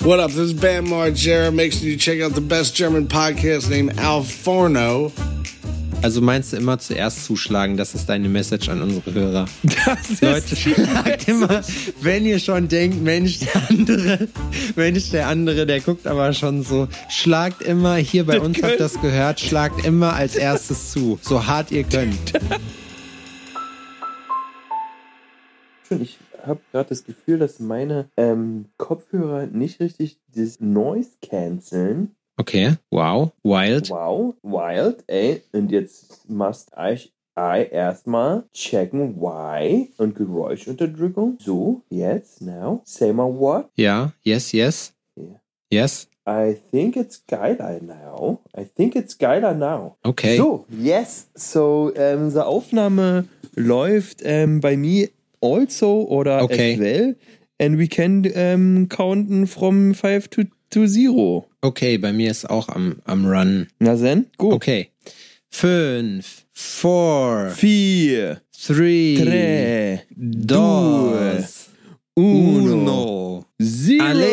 What up? This is Bam Margera. Make sure you check out the best German podcast named Al Forno. Also meinst du immer zuerst zuschlagen, das ist deine Message an unsere Hörer. Das ist Leute, schlagt immer, wenn ihr schon denkt, Mensch, der andere, Mensch, der andere, der guckt aber schon so, schlagt immer, hier bei uns habt ihr das gehört, schlagt immer als erstes zu, so hart ihr könnt. Ich habe gerade das Gefühl, dass meine ähm, Kopfhörer nicht richtig das Noise canceln. Okay, wow, wild. Wow, wild, ey. Und jetzt must ich, I erstmal checken, why und Geräuschunterdrückung. So, jetzt, now. Say my what? Ja, yes, yes. Yeah. Yes, I think it's geiler now. I think it's geiler now. okay. So, yes. So, ähm, unsere Aufnahme läuft ähm, bei mir also oder Okay. as well. And we can ähm, counten from 5 to, to 0. Okay, bei mir ist auch am, am Run. Na then, go. Okay. Fünf, four, 4, three, 3, dos, uno. 0. Ale.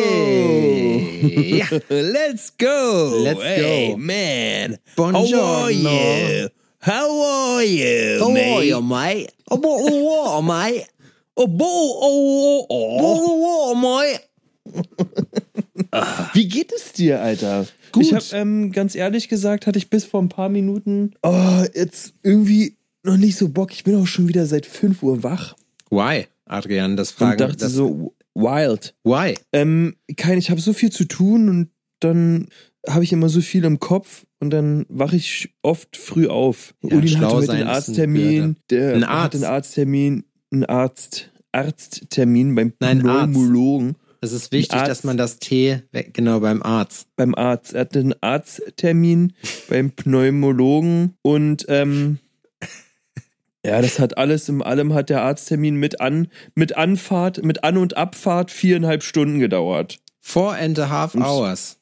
Ja. Let's go. Let's hey, go. man. How are you? How are you, mate? mate? A bottle of water, mate. Oh, bo oh, oh, oh. of water, mate. Wie geht es dir, Alter? Gut. Ich habe ähm, ganz ehrlich gesagt, hatte ich bis vor ein paar Minuten oh, jetzt irgendwie noch nicht so Bock. Ich bin auch schon wieder seit 5 Uhr wach Why, Adrian? Das und fragen dachte das, so, wild. Why? Ähm, kein, ich habe so viel zu tun und dann habe ich immer so viel im Kopf und dann wache ich oft früh auf. Ja, Udin schlau hatte heute einen Arzttermin. Der Ein hat Arzt? einen Arzttermin, einen Arzt, Arzttermin beim Nein. Pneumologen. Es ist wichtig, dass man das T weg, genau beim Arzt. beim Arzt. Er hatte einen Arzttermin beim Pneumologen und ähm, ja, das hat alles im allem hat der Arzttermin mit an mit Anfahrt, mit An- und Abfahrt viereinhalb Stunden gedauert. Four and a half hours.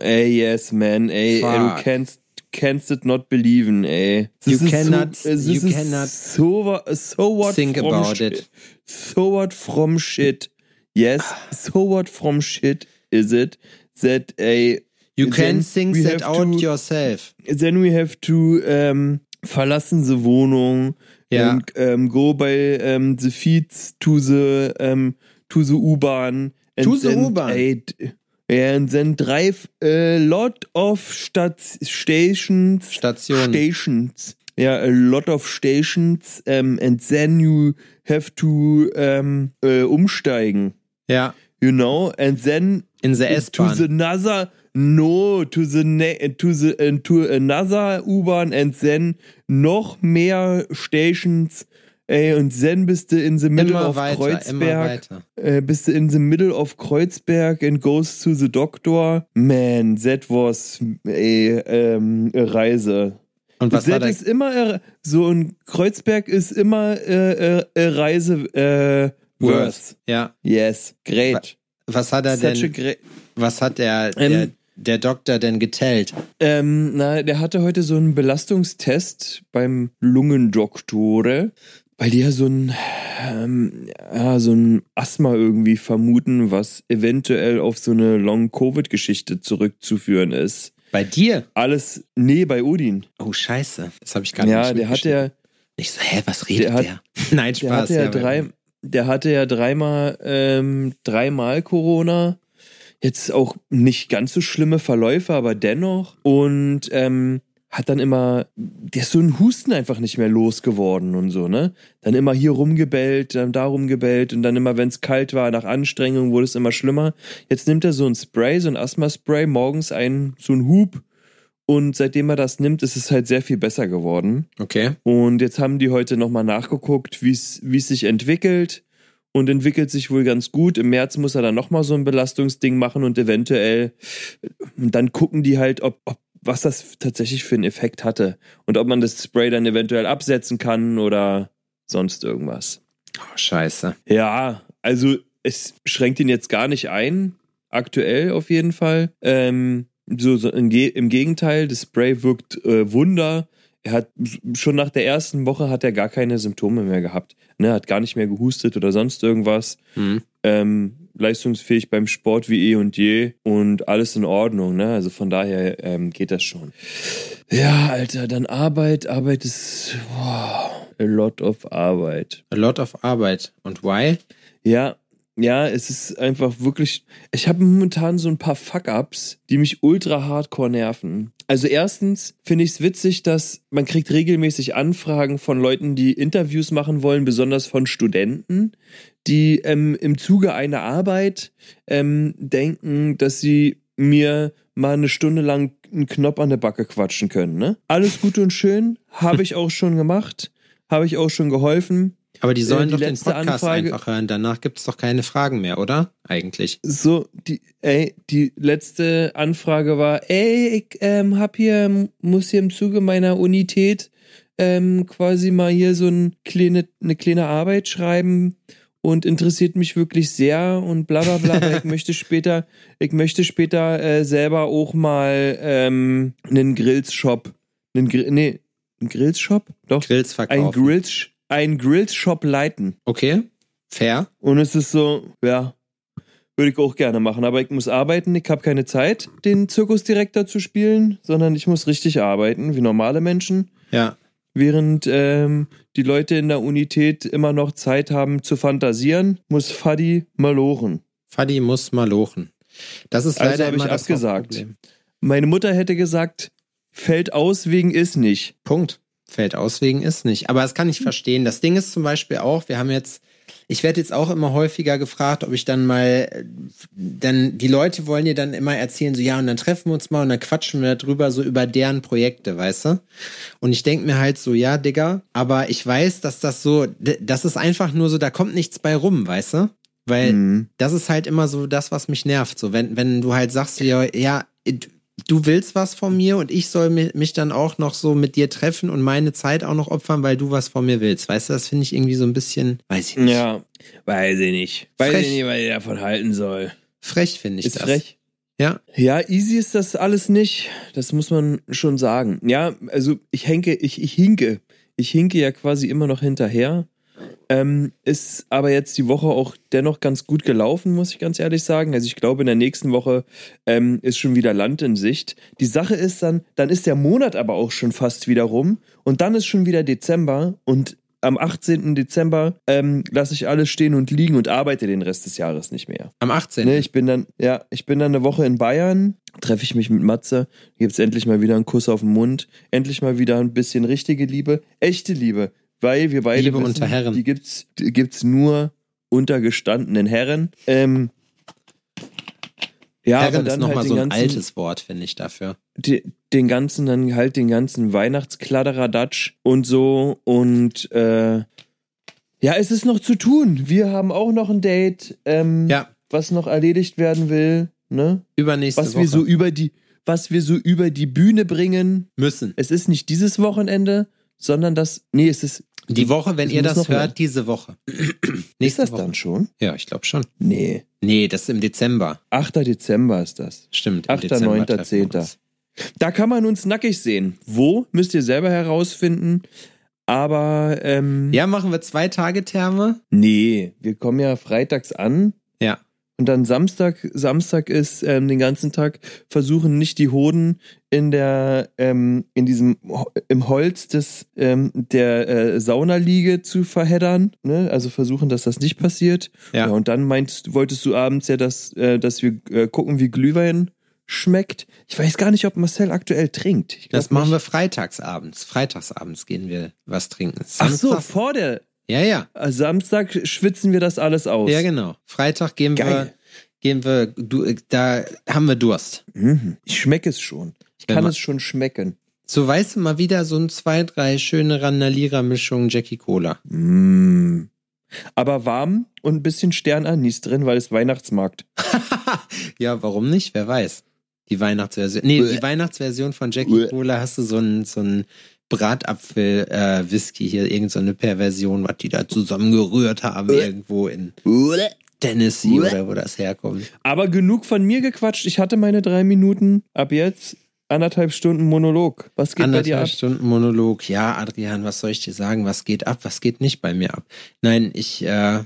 Ey, yes, man, ey, ey du Fuck. Kannst canst it not believen, ey. Das You cannot- so, you cannot so, so what think from about shit. it. So what from shit. Yes, so what from shit is it that a You can think that out to- yourself. then we have to um, verlassen the Wohnung Ja. and um, go by um, the feet to the um, to the U-Bahn and To the U-Bahn. And then drive a lot of Stat stations Stationen. stations yeah a lot of stations um, and then you have to um, äh, umsteigen Ja. you know and then In the to S-Bahn. the another no to the ne to the uh, to another U-Bahn and then noch mehr Stations ey und then bist du in the middle Immer of weiter, Kreuzberg äh, bist du in the middle of Kreuzberg and goes to the doctor man that was ey, ähm, a Reise Und was da? ist immer so ein Kreuzberg ist immer äh, äh, äh, Reise äh, worth Ja. yes great Was hat er Such a denn, was hat der, Ähm, der, der Doktor denn getellt? Ähm, na, der hatte heute so einen Belastungstest beim Lungendoktore, weil die ja so ein, ähm, ja, so ein Asthma irgendwie vermuten, was eventuell auf so eine Long-Covid-Geschichte zurückzuführen ist. Bei dir? Alles, nee, bei Odin. Oh, scheiße. Das habe ich gar nicht Ja, der hatte ja, Ich so, hä, was redet Der hat- der? Nein, der Spaß. hatte ja aber- drei, der hatte ja dreimal, ähm, dreimal Corona. Jetzt auch nicht ganz so schlimme Verläufe, aber dennoch. Und ähm, hat dann immer, der ist so ein Husten einfach nicht mehr losgeworden und so, ne? Dann immer hier rumgebellt, dann da rumgebellt und dann immer, wenn es kalt war, nach Anstrengung wurde es immer schlimmer. Jetzt nimmt er so ein Spray, so ein Asthma-Spray, morgens einen, so ein Hub. Und seitdem er das nimmt, ist es halt sehr viel besser geworden. Okay. Und jetzt haben die heute nochmal nachgeguckt, wie es wie es sich entwickelt. Und entwickelt sich wohl ganz gut. Im März muss er dann nochmal so ein Belastungsding machen und eventuell, und dann gucken die halt, ob, ob was das tatsächlich für einen Effekt hatte. Und ob man das Spray dann eventuell absetzen kann oder sonst irgendwas. Oh, scheiße. Ja, also es schränkt ihn jetzt gar nicht ein, aktuell auf jeden Fall. Ähm, so, so im, Ge im Gegenteil, das Spray wirkt äh, Wunder. Er hat schon nach der ersten Woche hat er gar keine Symptome mehr gehabt. Ne, hat gar nicht mehr gehustet oder sonst irgendwas. Hm. Ähm, leistungsfähig beim Sport wie eh und je und alles in Ordnung, ne? Also von daher ähm, geht das schon. Ja, Alter, dann Arbeit, Arbeit ist wow, a lot of Arbeit. A lot of Arbeit. Und why? Ja, ja, es ist einfach wirklich. Ich habe momentan so ein paar Fuck-ups, die mich ultra hardcore nerven. Also erstens finde ich es witzig, dass man kriegt regelmäßig Anfragen von Leuten, die Interviews machen wollen, besonders von Studenten, die ähm, im Zuge einer Arbeit ähm, denken, dass sie mir mal eine Stunde lang einen Knopf an der Backe quatschen können. Ne? Alles gut und schön, habe ich auch schon gemacht, habe ich auch schon geholfen. Aber die sollen Äh, die doch den Podcast Anfrage- einfach hören. Danach gibt es doch keine Fragen mehr, oder? Eigentlich. So, die, ey, die letzte Anfrage war, ey, ich ähm, hab hier, muss hier im Zuge meiner Unität ähm, quasi mal hier so ein kleine, eine kleine Arbeit schreiben und interessiert mich wirklich sehr und bla bla bla. ich möchte später, ich möchte später äh, selber auch mal ähm, einen Grillshop, einen Grill, nee, einen Grillshop? Doch, Grills ein verkaufen. Grills, ein Grillshop leiten. Okay. Fair. Und es ist so, ja, würde ich auch gerne machen, aber ich muss arbeiten, ich habe keine Zeit, den Zirkusdirektor zu spielen, sondern ich muss richtig arbeiten, wie normale Menschen, Ja. während ähm, die Leute in der Unität immer noch Zeit haben zu fantasieren, muss Fadi malochen. Fadi muss mal lochen. Das ist Also leider ich immer das abgesagt. Hauptproblem. Meine Mutter hätte gesagt, fällt aus wegen ist nicht. Punkt. Fällt aus wegen ist nicht. Aber das kann ich verstehen. Das Ding ist zum Beispiel auch, wir haben jetzt, ich werde jetzt auch immer häufiger gefragt, ob ich dann mal, äh, dann, die Leute wollen dir dann immer erzählen, so ja, und dann treffen wir uns mal und dann quatschen wir darüber, so über deren Projekte, weißt du? Und ich denke mir halt so, ja, Digga, aber ich weiß, dass das so, das ist einfach nur so, da kommt nichts bei rum, weißt du? Weil Mhm. das ist halt immer so das, was mich nervt. So, wenn, wenn du halt sagst, ja, ja, du willst was von mir und ich soll mi- mich dann auch noch so mit dir treffen und meine Zeit auch noch opfern, weil du was von mir willst. Weißt du, das finde ich irgendwie so ein bisschen, weiß ich nicht. Ja, weiß ich nicht. Weiß Frech. ich nicht, was ich davon halten soll. Frech finde ich Ist das. frech. Ja. Ja, easy ist das alles nicht. Das muss man schon sagen. Ja, also ich henke, ich, ich hinke. Ich hinke ja quasi immer noch hinterher. Ähm, ist aber jetzt die Woche auch dennoch ganz gut gelaufen, muss ich ganz ehrlich sagen. Also ich glaube, in der nächsten Woche ähm, ist schon wieder Land in Sicht. Die Sache ist dann, dann ist der Monat aber auch schon fast wieder rum und dann ist schon wieder Dezember und am 18. Dezember ähm, lasse ich alles stehen und liegen und arbeite den Rest des Jahres nicht mehr. Am 18. Ne, ich bin dann, ja, ich bin dann eine Woche in Bayern, treffe ich mich mit Matze, gibt's endlich mal wieder einen Kuss auf den Mund, endlich mal wieder ein bisschen richtige Liebe, echte Liebe, weil wir beide Liebe wissen, unter Herren. die gibt's, die gibt's nur unter gestandenen Herren. Ähm, ja, Herren aber ist dann nochmal halt so den ein ganzen, altes Wort, finde ich dafür. die, den ganzen, dann halt den ganzen Weihnachtskladderadatsch und so und äh, ja, es ist noch zu tun. Wir haben auch noch ein Date, ähm, Ja, was noch erledigt werden will, ne? übernächste Was Woche. wir so über die, was wir so über die Bühne bringen. müssen. Es ist nicht dieses Wochenende, sondern das, nee, es ist, Die Woche, wenn ihr das noch mehr. hört, diese Woche. ist das Woche. dann schon? Ja, ich glaube schon. Nee. Nee, das ist im Dezember. 8. Dezember ist das. Stimmt. Im 8., Dezember 9., treffen wir 10.. uns. Da kann man uns nackig sehen. Wo, müsst ihr selber herausfinden. Aber, ähm, Ja, machen wir zwei Tage Therme. nee, wir kommen ja freitags an. Ja. Und dann Samstag, Samstag ist ähm, den ganzen Tag versuchen nicht die Hoden in der ähm, in diesem im Holz des ähm, der äh, Saunaliege zu verheddern, ne? Also versuchen, dass das nicht passiert. Ja. und dann meintest, wolltest du abends ja, dass äh, dass wir äh, gucken, wie Glühwein schmeckt. Ich weiß gar nicht, ob Marcel aktuell trinkt. Das machen wir nicht. freitagsabends. Freitagsabends gehen wir was trinken. Ach so, Samstag- vor der Ja, ja. äh, Samstag schwitzen wir das alles aus. Ja, genau. Freitag gehen wir, Geil. gehen wir, du, da haben wir Durst. Mhm. Ich schmecke es schon. Ich Wenn kann man- es schon schmecken. So weißt du mal wieder so ein zwei, drei schöne Randalierer-Mischungen Jackie Cola. Mm. Aber warm und ein bisschen Sternanis drin, weil es Weihnachtsmarkt. ja, warum nicht? Wer weiß. Die Weihnachtsversion. Nee, Uäh. die Weihnachtsversion von Jackie Uäh. Cola hast du so ein, so ein Bratapfel-Whisky hier, irgend so eine Perversion, was die da zusammengerührt haben, Uäh. irgendwo in Tennessee Uäh. oder wo das herkommt. Aber genug von mir gequatscht. Ich hatte meine drei Minuten. Ab jetzt anderthalb Stunden Monolog. Was geht bei dir Anderthalb ab? Stunden Monolog. Ja, Adrian, was soll ich dir sagen? Was geht ab? Was geht nicht bei mir ab? Nein, ich, äh,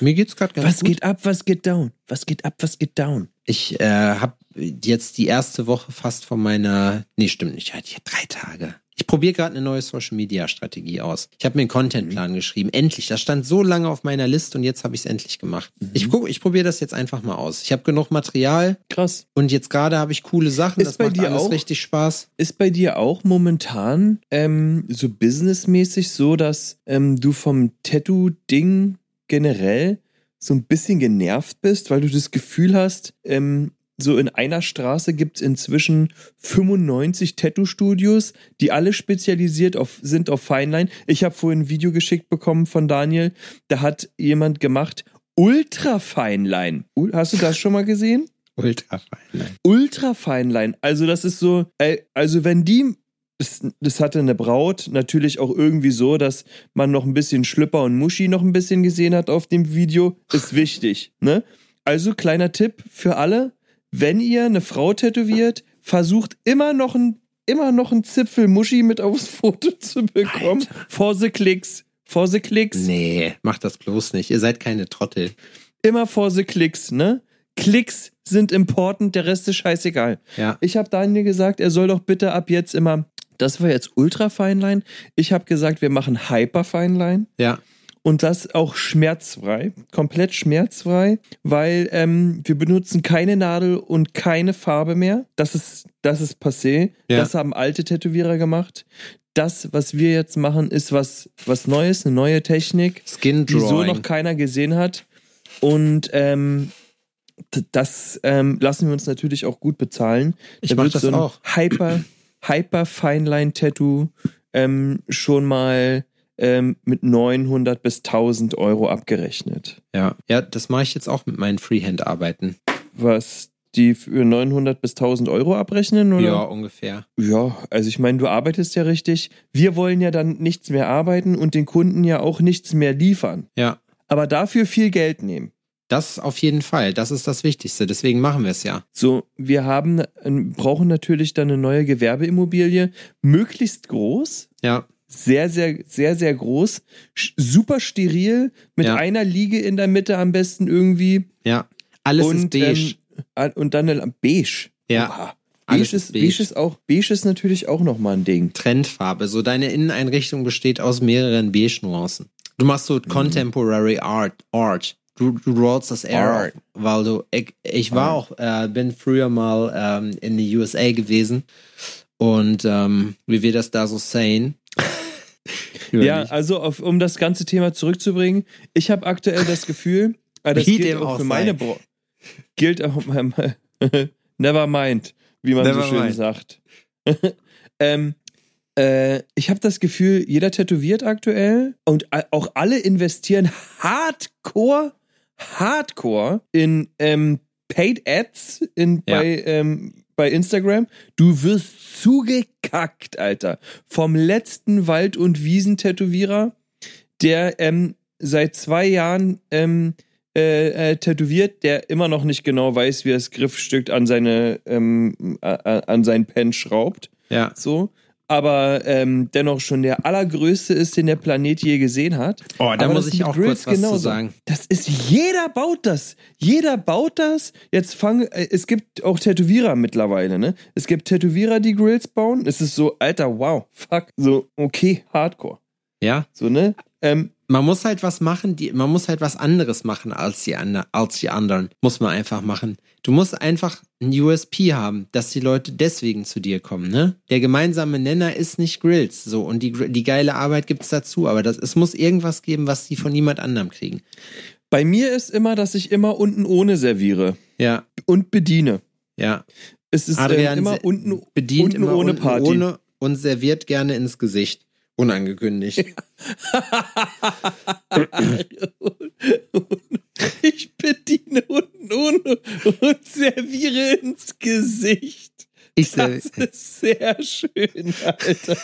Mir geht's gerade ganz Was gut. geht ab, was geht down? Was geht ab, was geht down? Ich äh, habe jetzt die erste Woche fast von meiner. Nee, stimmt nicht. Ich hatte drei Tage. Ich probiere gerade eine neue Social Media Strategie aus. Ich habe mir einen Contentplan geschrieben. Endlich. Das stand so lange auf meiner Liste und jetzt habe ich es endlich gemacht. Ich guck, ich probiere das jetzt einfach mal aus. Ich habe genug Material Krass. und jetzt gerade habe ich coole Sachen. Ist das bei macht dir alles auch? richtig Spaß. Ist bei dir auch momentan ähm, so businessmäßig so, dass ähm, du vom Tattoo-Ding generell so ein bisschen genervt bist, weil du das Gefühl hast, ähm, so in einer Straße gibt es inzwischen 95 Tattoo-Studios, die alle spezialisiert auf, sind auf Feinline. Ich habe vorhin ein Video geschickt bekommen von Daniel, da hat jemand gemacht Ultra Feinline. Hast du das schon mal gesehen? Ultra fein. Ultra Feinline. Also das ist so, also wenn die, das, das hatte eine Braut natürlich auch irgendwie so, dass man noch ein bisschen Schlüpper und Muschi noch ein bisschen gesehen hat auf dem Video, ist wichtig, ne? Also kleiner Tipp für alle, wenn ihr eine Frau tätowiert, versucht immer noch ein immer noch ein Zipfel Muschi mit aufs Foto zu bekommen. For the Klicks. For the Klicks. Nee, macht das bloß nicht. Ihr seid keine Trottel. Immer for the Klicks, ne? Klicks sind important, der Rest ist scheißegal. Ja. Ich habe Daniel gesagt, er soll doch bitte ab jetzt immer. Das war jetzt Ultra Feinline. Ich habe gesagt, wir machen Hyper Feinline Ja. Und das auch schmerzfrei, komplett schmerzfrei, weil ähm, wir benutzen keine Nadel und keine Farbe mehr. Das ist das ist passé. Ja. Das haben alte Tätowierer gemacht. Das, was wir jetzt machen, ist was was Neues, eine neue Technik Skin die so noch keiner gesehen hat. Und ähm, das ähm, lassen wir uns natürlich auch gut bezahlen. Ich Da mach wird das so ein auch. Hyper, Hyper Fineline Tattoo ähm, schon mal ähm, mit 900 bis 1000 Euro abgerechnet. Ja. Ja, das mache ich jetzt auch mit meinen Freehand-Arbeiten. Was die für 900 bis 1000 Euro abrechnen, oder? Ja, ungefähr. Ja, also ich meine, du arbeitest ja richtig. Wir wollen ja dann nichts mehr arbeiten und den Kunden ja auch nichts mehr liefern. Ja. Aber dafür viel Geld nehmen. Das auf jeden Fall. Das ist das Wichtigste. Deswegen machen wir es ja. So, wir haben, brauchen natürlich dann eine neue Gewerbeimmobilie, möglichst groß, Ja. Sehr, sehr, sehr, sehr groß, super steril, mit Ja. einer Liege in der Mitte am besten irgendwie. Ja. Alles ist und, beige. Ähm, und dann eine, beige. Ja. Oha. Beige ist beige. beige ist auch, beige ist natürlich auch nochmal ein Ding. Trendfarbe. So deine Inneneinrichtung besteht aus mehreren Beige-Nuancen. Du machst Mhm. so Contemporary Art. Art. Du, du rollst das Air, Art. weil du, ich, ich war auch, äh, bin früher mal ähm, in die USA gewesen und ähm, wie wir das da so sehen. Ja, also auf, um das ganze Thema zurückzubringen, ich habe aktuell das Gefühl, ah, das Wie gilt dem auch auch für meine Bro gilt auch never mind, wie man Never so schön mind. sagt. ähm, äh, ich habe das Gefühl, jeder tätowiert aktuell und auch alle investieren hardcore, hardcore in ähm, Paid Ads in, Ja. bei, ähm, bei Instagram. Du wirst zugekackt, Alter. Vom letzten Wald- und Wiesentätowierer, der ähm, seit zwei Jahren ähm, äh, äh, tätowiert, der immer noch nicht genau weiß, wie er das Griffstück an seine ähm, a- a- an sein Pen schraubt. Ja. So. Aber ähm, dennoch schon der allergrößte ist, den der Planet je gesehen hat. Oh, da Aber muss ich auch Grills kurz was zu genauso. sagen. Das ist, jeder baut das. Jeder baut das. Jetzt fang, äh, es gibt auch Tätowierer mittlerweile, ne? Es gibt Tätowierer, die Grills bauen. Es ist so, Alter, wow, fuck. So, okay, Hardcore. Ja. So, ne? Ähm, Man muss halt was machen, die, man muss halt was anderes machen als die, andre, als die anderen. Muss man einfach machen. Du musst einfach ein USP haben, dass die Leute deswegen zu dir kommen, ne? Der gemeinsame Nenner ist nicht Grills, so. Und die, die geile Arbeit gibt's dazu. Aber das, es muss irgendwas geben, was die von niemand anderem kriegen. bei mir ist immer, dass ich immer unten ohne serviere Ja, und bediene. ja. Es ist Adrian ähm, immer unten, bedient unten immer ohne unten Party. ohne und serviert gerne ins Gesicht. Unangekündigt. ich bediene unten ohne und serviere ins Gesicht. Ich Das ist sehr schön, Alter.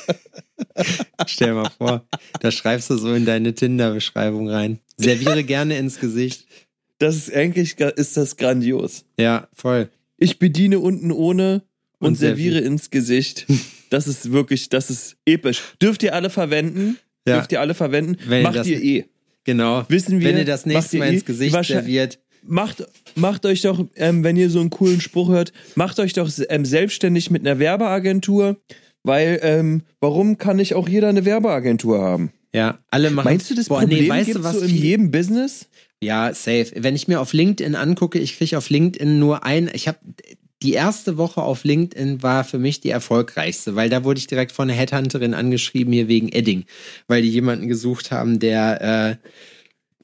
stell mal vor, da schreibst du so in deine Tinder-Beschreibung rein. Serviere gerne ins Gesicht. Das ist eigentlich ist das grandios. Ja, voll. Ich bediene unten ohne und, Und serviere. ins Gesicht. Das ist wirklich, das ist episch. Dürft ihr alle verwenden? Ja. Dürft ihr alle verwenden? Wenn Macht das- ihr eh. Genau. Wissen wir, Wenn ihr das nächste ihr Mal eh ins Gesicht serviert. Macht, macht euch doch, ähm, wenn ihr so einen coolen Spruch hört, macht euch doch ähm, selbstständig mit einer Werbeagentur, weil ähm, warum kann nicht auch jeder eine Werbeagentur haben? Ja, alle machen. Meinst du, das Boah, Problem nee, weißt du, was so in jedem Business? Ja, safe. Wenn ich mir auf LinkedIn angucke, ich kriege auf LinkedIn nur ein. Ich habe die erste Woche auf LinkedIn war für mich die erfolgreichste, weil da wurde ich direkt von einer Headhunterin angeschrieben hier wegen Edding, weil die jemanden gesucht haben, der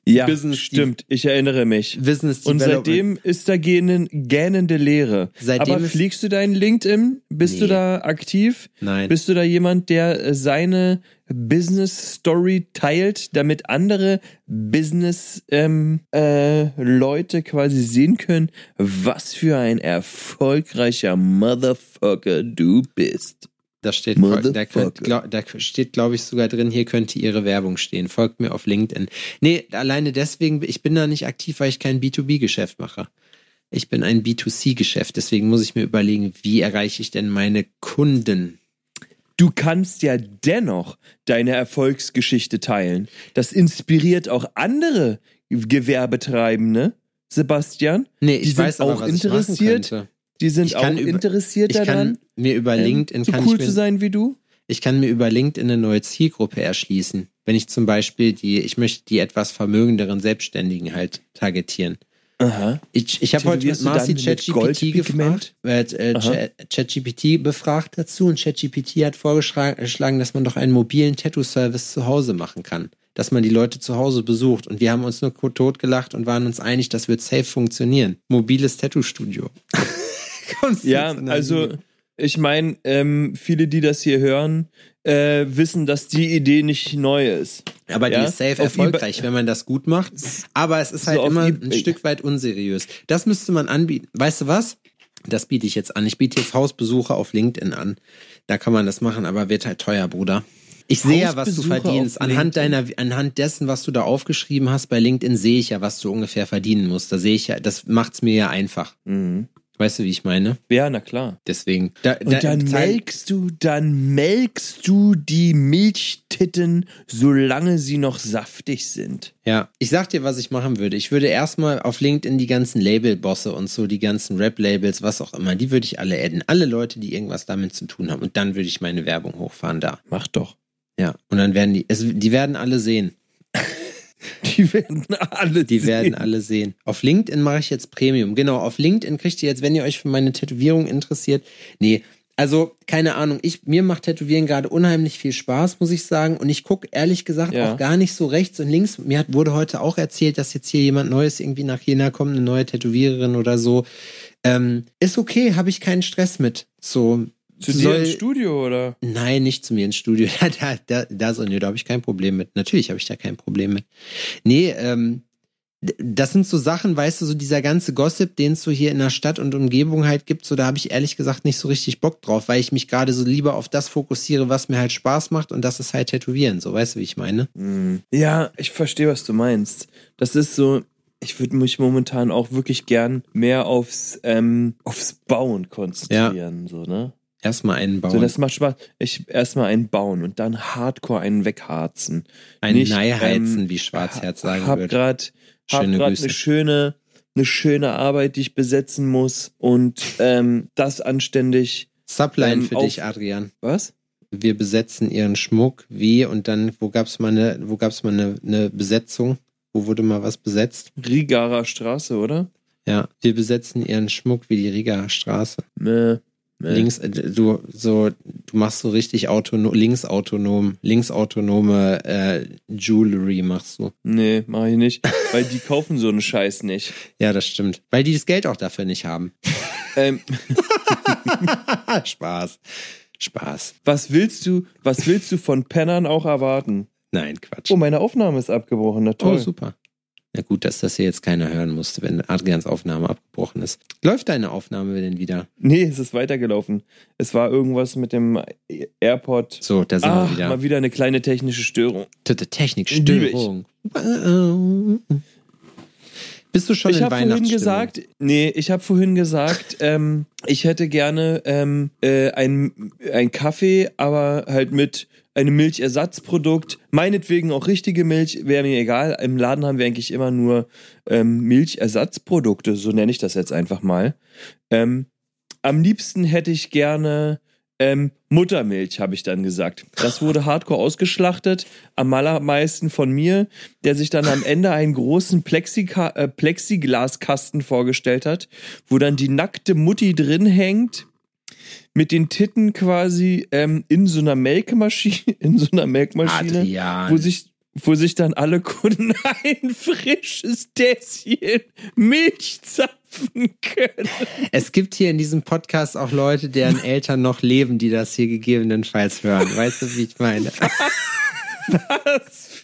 äh, Ja, Business- stimmt. Ich erinnere mich. Business Und seitdem ist da gähnen, gähnende Leere. Seitdem Aber pflegst du deinen LinkedIn? Bist du Nee. da aktiv? Nein. Bist du da jemand, der äh, seine Business Story teilt, damit andere Business ähm, äh, Leute quasi sehen können, was für ein erfolgreicher Motherfucker du bist? Da steht, da, könnt, Motherfucker. glaub, da steht, glaube ich, sogar drin, hier könnte Ihre Werbung stehen. Folgt mir auf LinkedIn. Nee, alleine deswegen, ich bin da nicht aktiv, weil ich kein B2B-Geschäft mache. Ich bin ein B2C-Geschäft, deswegen muss ich mir überlegen, wie erreiche ich denn meine Kunden? Du kannst ja dennoch deine Erfolgsgeschichte teilen. Das inspiriert auch andere Gewerbetreibende, Sebastian. Nee, Die ich sind weiß aber, auch interessiert. Die sind Ich auch interessiert Ich daran, kann mir über ähm, LinkedIn so cool ich mir, zu sein wie du. ich kann mir über LinkedIn eine neue Zielgruppe erschließen. Wenn ich zum Beispiel die, ich möchte die etwas vermögenderen Selbstständigen halt targetieren. Aha. Ich, ich habe heute mit Marci ChatGPT gefragt, äh, äh, ChatGPT befragt dazu und ChatGPT hat vorgeschlagen, dass man doch einen mobilen Tattoo-Service zu Hause machen kann. Dass man die Leute zu Hause besucht. Und wir haben uns nur totgelacht und waren uns einig, das wird safe funktionieren. Mobiles Tattoo-Studio. Ja, also ich meine, ähm, viele, die das hier hören, äh, wissen, dass die Idee nicht neu ist. Aber ja, die ist safe auf erfolgreich, wenn man das gut macht. Aber es ist So halt auf immer ein. Stück weit unseriös. Das müsste man anbieten. Weißt du was? Das biete ich jetzt an. Ich biete jetzt Hausbesuche auf LinkedIn an. Da kann man das machen, aber wird halt teuer, Bruder. Ich sehe ja, was du verdienst. Anhand deiner, anhand dessen, was du da aufgeschrieben hast bei LinkedIn, sehe ich ja, was du ungefähr verdienen musst. Da sehe ich ja, das macht's mir ja einfach. Mhm. Weißt du, wie ich meine? Ja, na klar. Deswegen. Da, Und da- dann Zeit- melkst du, dann melkst du die Milchtitten, solange sie noch saftig sind. Ja, ich sag dir, was ich machen würde. Ich würde erstmal auf LinkedIn die ganzen Labelbosse und so, die ganzen Rap-Labels, was auch immer, die würde ich alle adden. Alle Leute, die irgendwas damit zu tun haben. Und dann würde ich meine Werbung hochfahren da. Mach doch. Ja. Und dann werden die, es, die werden alle sehen. Die werden alle Die sehen. werden alle sehen. Auf LinkedIn mache ich jetzt Premium. Genau, auf LinkedIn kriegt ihr jetzt, wenn ihr euch für meine Tätowierung interessiert. Nee, also keine Ahnung, ich mir macht Tätowieren gerade unheimlich viel Spaß, muss ich sagen. Und ich gucke ehrlich gesagt Ja. auch gar nicht so rechts und links. Mir hat, wurde heute auch erzählt, dass jetzt hier jemand Neues irgendwie nach Jena kommt, eine neue Tätowiererin oder so. Ähm, ist okay, habe ich keinen Stress mit. So Zu dir soll- ins Studio, oder? Nein, nicht zu mir ins Studio. Da, da, da, da so, nee, da habe ich kein Problem mit. Natürlich habe ich da kein Problem mit. Nee, ähm, das sind so Sachen, weißt du, so dieser ganze Gossip, den es so hier in der Stadt und Umgebung halt gibt, so da habe ich ehrlich gesagt nicht so richtig Bock drauf, weil ich mich gerade so lieber auf das fokussiere, was mir halt Spaß macht und das ist halt Tätowieren, so weißt du, wie ich meine? Mhm. Ja, ich verstehe, was du meinst. Das ist so, ich würde mich momentan auch wirklich gern mehr aufs, ähm, aufs Bauen konzentrieren, so, ne? Erstmal einen bauen. So, das macht Spaß. Ich erstmal einen bauen und dann hardcore einen wegharzen. einen nicht, Neiheizen, ähm, wie Schwarzherz sagen hab würde. grad, hab Schöne grad Grüße. eine schöne, eine schöne Arbeit, die ich besetzen muss und ähm, das anständig. Subline ähm, für auf- dich, Adrian. Was? Wir besetzen ihren Schmuck, wie und dann, wo gab's mal eine, wo gab's mal eine, eine Besetzung? Wo wurde mal was besetzt? Rigarer Straße, oder? Ja, wir besetzen ihren Schmuck wie die Rigaer Straße. Mäh, mäh. Links, äh, du so, du machst so richtig autonom, linksautonom, linksautonome äh, Jewelry machst du. Nee, mach ich nicht. Weil die kaufen so einen Scheiß nicht. Ja, das stimmt, weil die das Geld auch dafür nicht haben. Ähm, Spaß, Spaß. was willst du, was willst du von Pennern auch erwarten? Nein, Quatsch. Oh, meine Aufnahme ist abgebrochen. Na Oh, toll. super. Na gut, dass das hier jetzt keiner hören musste, wenn Adrians Aufnahme abgebrochen ist. Läuft deine Aufnahme denn wieder? Nee, es ist weitergelaufen. Es war irgendwas mit dem AirPod. So, da sind Ach, wir wieder. mal wieder eine kleine technische Störung. Technikstörung. Bist du schon ich in habe vorhin Weihnachtsstimmung? gesagt, nee, ich habe vorhin gesagt, ähm, ich hätte gerne ähm, äh, ein, ein Kaffee, aber halt mit einem Milchersatzprodukt. Meinetwegen auch richtige Milch, wäre mir egal. Im Laden haben wir eigentlich immer nur ähm, Milchersatzprodukte, so nenne ich das jetzt einfach mal. Ähm, am liebsten hätte ich gerne ähm, Muttermilch, habe ich dann gesagt. Das wurde hardcore ausgeschlachtet, am allermeisten von mir, der sich dann am Ende einen großen Plexika äh, Plexiglaskasten vorgestellt hat, wo dann die nackte Mutti drin hängt, mit den Titten quasi ähm, in so einer Melkmaschine, in so einer Melkmaschine, Adrian. wo sich wo sich dann alle Kunden ein frisches Tässchen Milch zapfen können. Es gibt hier in diesem Podcast auch Leute, deren Eltern noch leben, die das hier gegebenenfalls hören. Weißt du, wie ich meine? Was, was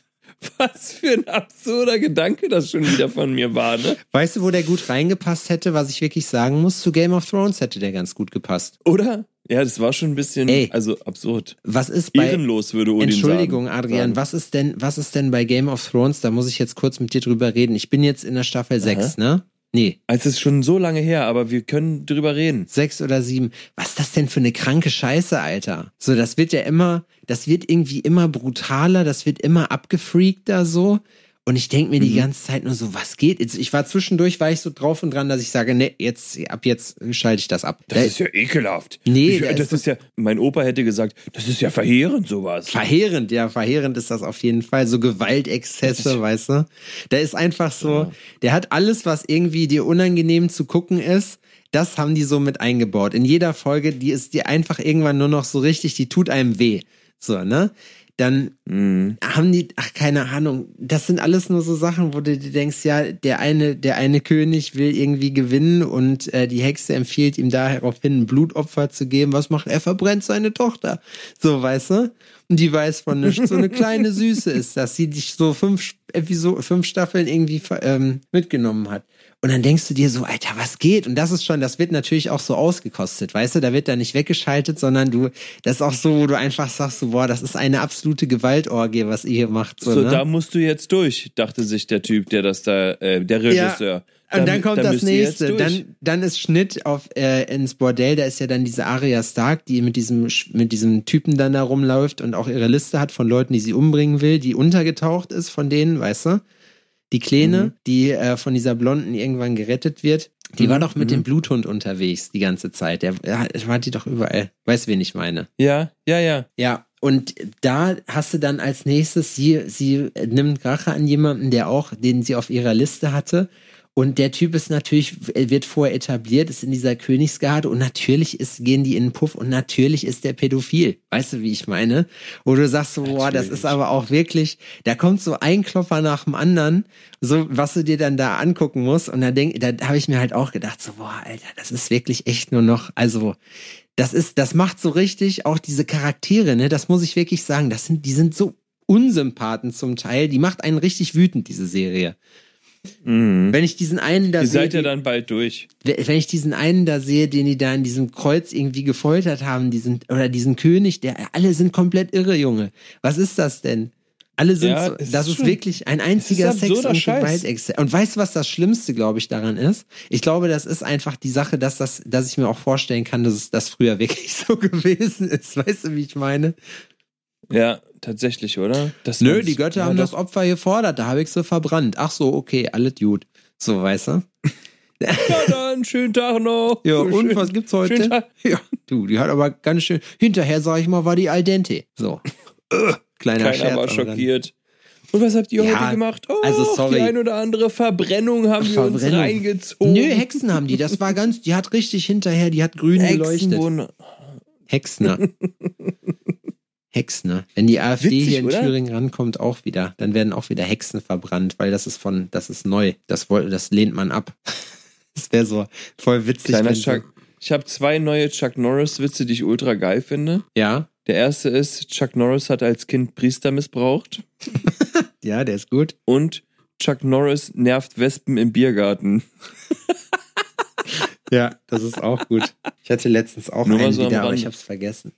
für ein absurder Gedanke das schon wieder von mir war, ne? Weißt du, wo der gut reingepasst hätte, was ich wirklich sagen muss? Zu Game of Thrones hätte der ganz gut gepasst. Oder? Ja, das war schon ein bisschen, Ey. also absurd. Was ist bei Ehrenlos, würde Odin Entschuldigung, sagen. Adrian, was ist denn, was ist denn bei Game of Thrones? Da muss ich jetzt kurz mit dir drüber reden. Ich bin jetzt in der Staffel 6, ne? Nee, Also es ist schon so lange her, aber wir können drüber reden. sechs oder sieben. Was ist das denn für eine kranke Scheiße, Alter? So, das wird ja immer, das wird irgendwie immer brutaler, das wird immer abgefreakter so. Und ich denke mir Mhm. die ganze Zeit nur so, was geht? Jetzt, ich war zwischendurch, war ich so drauf und dran, dass ich sage, nee, jetzt, ab jetzt schalte ich das ab. Das Da- ist ja ekelhaft. Nee, ich, da das ist ist ja, mein Opa hätte gesagt, das ist ja verheerend sowas. Verheerend, ja, verheerend ist das auf jeden Fall. So Gewaltexzesse, weißt du? Der ist einfach so, der hat alles, was irgendwie dir unangenehm zu gucken ist, das haben die so mit eingebaut. In jeder Folge, die ist dir einfach irgendwann nur noch so richtig, die tut einem weh. So, ne? Dann Mhm. haben die, ach, keine Ahnung, das sind alles nur so Sachen, wo du dir denkst, ja, der eine, der eine König will irgendwie gewinnen und äh, die Hexe empfiehlt ihm daraufhin ein Blutopfer zu geben. Was macht er? Verbrennt seine Tochter. So, weißt du? Und die weiß von nichts. So eine kleine Süße ist, dass sie dich so fünf Episode, fünf Staffeln irgendwie ähm, mitgenommen hat. Und dann denkst du dir so, Alter, was geht? Und das ist schon, das wird natürlich auch so ausgekostet, weißt du? Da wird da nicht weggeschaltet, sondern du, das ist auch so, wo du einfach sagst, so, boah, das ist eine absolute Gewaltorgie, was ihr hier macht. So, So, ne? da musst du jetzt durch, dachte sich der Typ, der das da, äh, der Regisseur. Und dann kommt da das nächste. Dann, dann ist Schnitt auf äh, ins Bordell. Da ist ja dann diese Arya Stark, die mit diesem mit diesem Typen dann da rumläuft und auch ihre Liste hat von Leuten, die sie umbringen will, die untergetaucht ist von denen, weißt du? Die Kleine, Mhm. die äh, von dieser Blonden irgendwann gerettet wird. Die Mhm, war doch mit mhm. dem Bluthund unterwegs die ganze Zeit. Der ja, war die doch überall. Weißt wen ich meine? ja, ja, ja. Ja, und da hast du dann als nächstes, sie, sie nimmt Rache an jemanden, der auch, den sie auf ihrer Liste hatte. Und der Typ ist natürlich, wird vorher etabliert, ist in dieser Königsgarde und natürlich ist, gehen die in den Puff und natürlich ist der pädophil. Weißt du, wie ich meine? Wo du sagst so, boah, das ist aber auch wirklich, da kommt so ein Klopfer nach dem anderen, so, was du dir dann da angucken musst. Und da denk, da habe ich mir halt auch gedacht, so, boah, Alter, das ist wirklich echt nur noch, also, das ist, das macht so richtig auch diese Charaktere, ne? Das muss ich wirklich sagen. Das sind, die sind so Unsympathen zum Teil. Die macht einen richtig wütend, diese Serie. Mhm. Wenn ich diesen einen da Ihr sehe, seid ja die- dann bald durch. wenn ich diesen einen da sehe, den die da in diesem Kreuz irgendwie gefoltert haben, diesen, oder diesen König, der, alle sind komplett irre, Junge. Was ist das denn? Alle sind Ja, so, das ist ist schon- wirklich ein einziger Sex und. Gewaltexzess. Und weißt du, was das Schlimmste, glaube ich, daran ist? Ich glaube, das ist einfach die Sache, dass das, dass ich mir auch vorstellen kann, dass es das früher wirklich so gewesen ist. Weißt du, wie ich meine? Ja, tatsächlich, oder? Das Nö, die Götter ja, haben das Opfer gefordert, da habe ich sie verbrannt. Ach so, okay, alles gut. So, weißt du? Ja, dann, schönen Tag noch. Ja, Schön- und was gibt's heute? Ja, du, die hat aber ganz schön. Hinterher, sag ich mal, war die al dente. So. Kleiner Keiner Scherz. war schockiert. Und was habt ihr Ja, heute gemacht? Oh, also sorry. Die ein oder andere Verbrennung haben wir uns Verbrennung. reingezogen. Nö, Hexen haben die. Das war ganz, die hat richtig hinterher, die hat grün geleuchtet. Hexenwunder. Hexner. Hexner. Wenn die AfD Witzig, hier in oder? Thüringen rankommt, auch wieder, dann werden auch wieder Hexen verbrannt, weil das ist von, das ist neu. Das, woll- das lehnt man ab. Das wäre so voll witzig. Kleiner Chuck. Ich habe zwei neue Chuck Norris-Witze, die ich ultra geil finde. Ja, Der erste ist, Chuck Norris hat als Kind Priester missbraucht. ja, der ist gut. Und Chuck Norris nervt Wespen im Biergarten. Ja, das ist auch gut. Ich hatte letztens auch Nur einen so wieder, aber ich hab's vergessen.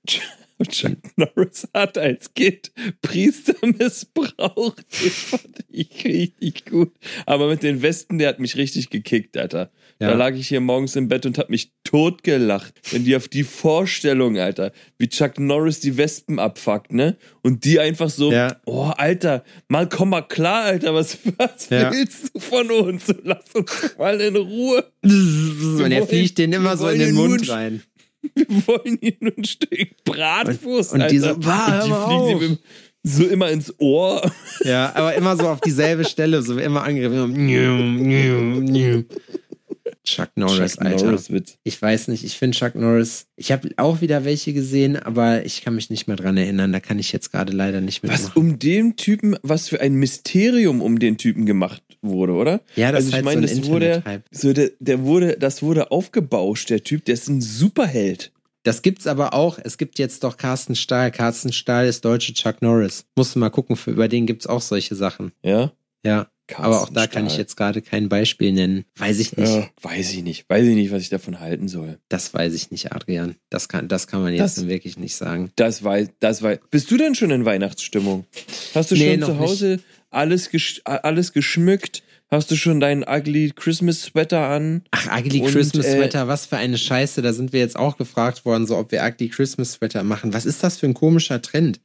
Chuck Norris hat als Kind Priester missbraucht. Den fand ich richtig gut. Aber mit den Westen, der hat mich richtig gekickt, Alter. Ja. Da lag ich hier morgens im Bett und hab mich totgelacht. Wenn die auf die Vorstellung, Alter, wie Chuck Norris die Wespen abfuckt, ne? Und die einfach so, Ja. oh, Alter, mal komm mal klar, Alter, was, was Ja. willst du von uns? Lass uns mal in Ruhe. Und er fliegt den immer so in den Mund ein- rein. Wir wollen hier nur ein Stück Bratwurst, Und- und die so, "Bah, die fliegen auf." ihm so immer ins Ohr. Ja, aber immer so auf dieselbe Stelle, so immer angegriffen. Chuck Norris, Chuck Alter. Norris. Ich weiß nicht, ich finde Chuck Norris, ich habe auch wieder welche gesehen, aber ich kann mich nicht mehr dran erinnern, da kann ich jetzt gerade leider nicht Was mitmachen. um den Typen, was für ein Mysterium um den Typen gemacht wurde, oder? Ja, das also ist ich halt meine, so ein das wurde, so der, der wurde, das wurde aufgebauscht, der Typ, der ist ein Superheld. Das gibt's aber auch, es gibt jetzt doch Carsten Stahl. Carsten Stahl ist deutsche Chuck Norris. Musst du mal gucken, für, über den gibt's auch solche Sachen. Ja. Ja, aber auch da Carsten kann ich Stahl. jetzt gerade kein Beispiel nennen. Weiß ich nicht. Ja, weiß ich nicht. Weiß ich nicht, was ich davon halten soll. Das weiß ich nicht, Adrian. Das kann, das kann man jetzt Das- wirklich nicht sagen. Das weiß, das weiß. Bist du denn schon in Weihnachtsstimmung? Hast du Nee, schon zu Hause alles, gesch alles geschmückt? Hast du schon deinen ugly Christmas Sweater an? Ach, Ugly Und, Christmas äh, Sweater, was für eine Scheiße. Da sind wir jetzt auch gefragt worden, so ob wir Ugly Christmas Sweater machen. Was ist das für ein komischer Trend?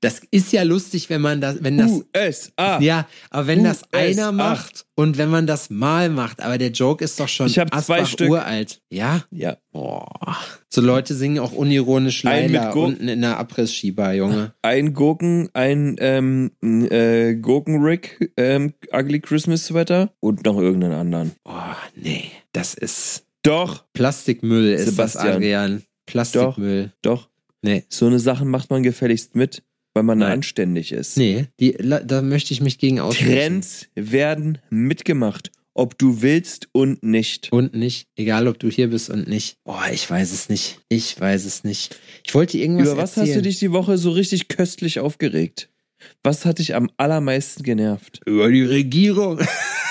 Das ist ja lustig, wenn man das, wenn das, USA. ja, aber wenn das einer acht. macht und wenn man das mal macht, aber der Joke ist doch schon Ich hab zwei Stück. uralt. Ja? Ja. Boah. So Leute singen auch unironisch Gur- unten in der Abriss-Skibar, Junge. Ein Gurken, ein ähm, äh, Gurkenrick ähm, Ugly Christmas Sweater und noch irgendeinen anderen. Boah, nee. Das ist Doch, Plastikmüll, ist Sebastian. das, Adrian. Plastikmüll. doch. Nee. So eine Sachen macht man gefälligst mit, weil man Nein. anständig ist. Nee, die, da möchte ich mich gegen aussprechen. Trends werden mitgemacht, ob du willst und nicht. Und nicht. Egal, ob du hier bist und nicht. Boah, ich weiß es nicht. Ich weiß es nicht. Ich wollte irgendwas Über was erzählen. hast du dich die Woche so richtig köstlich aufgeregt? Was hat dich am allermeisten genervt? Über die Regierung.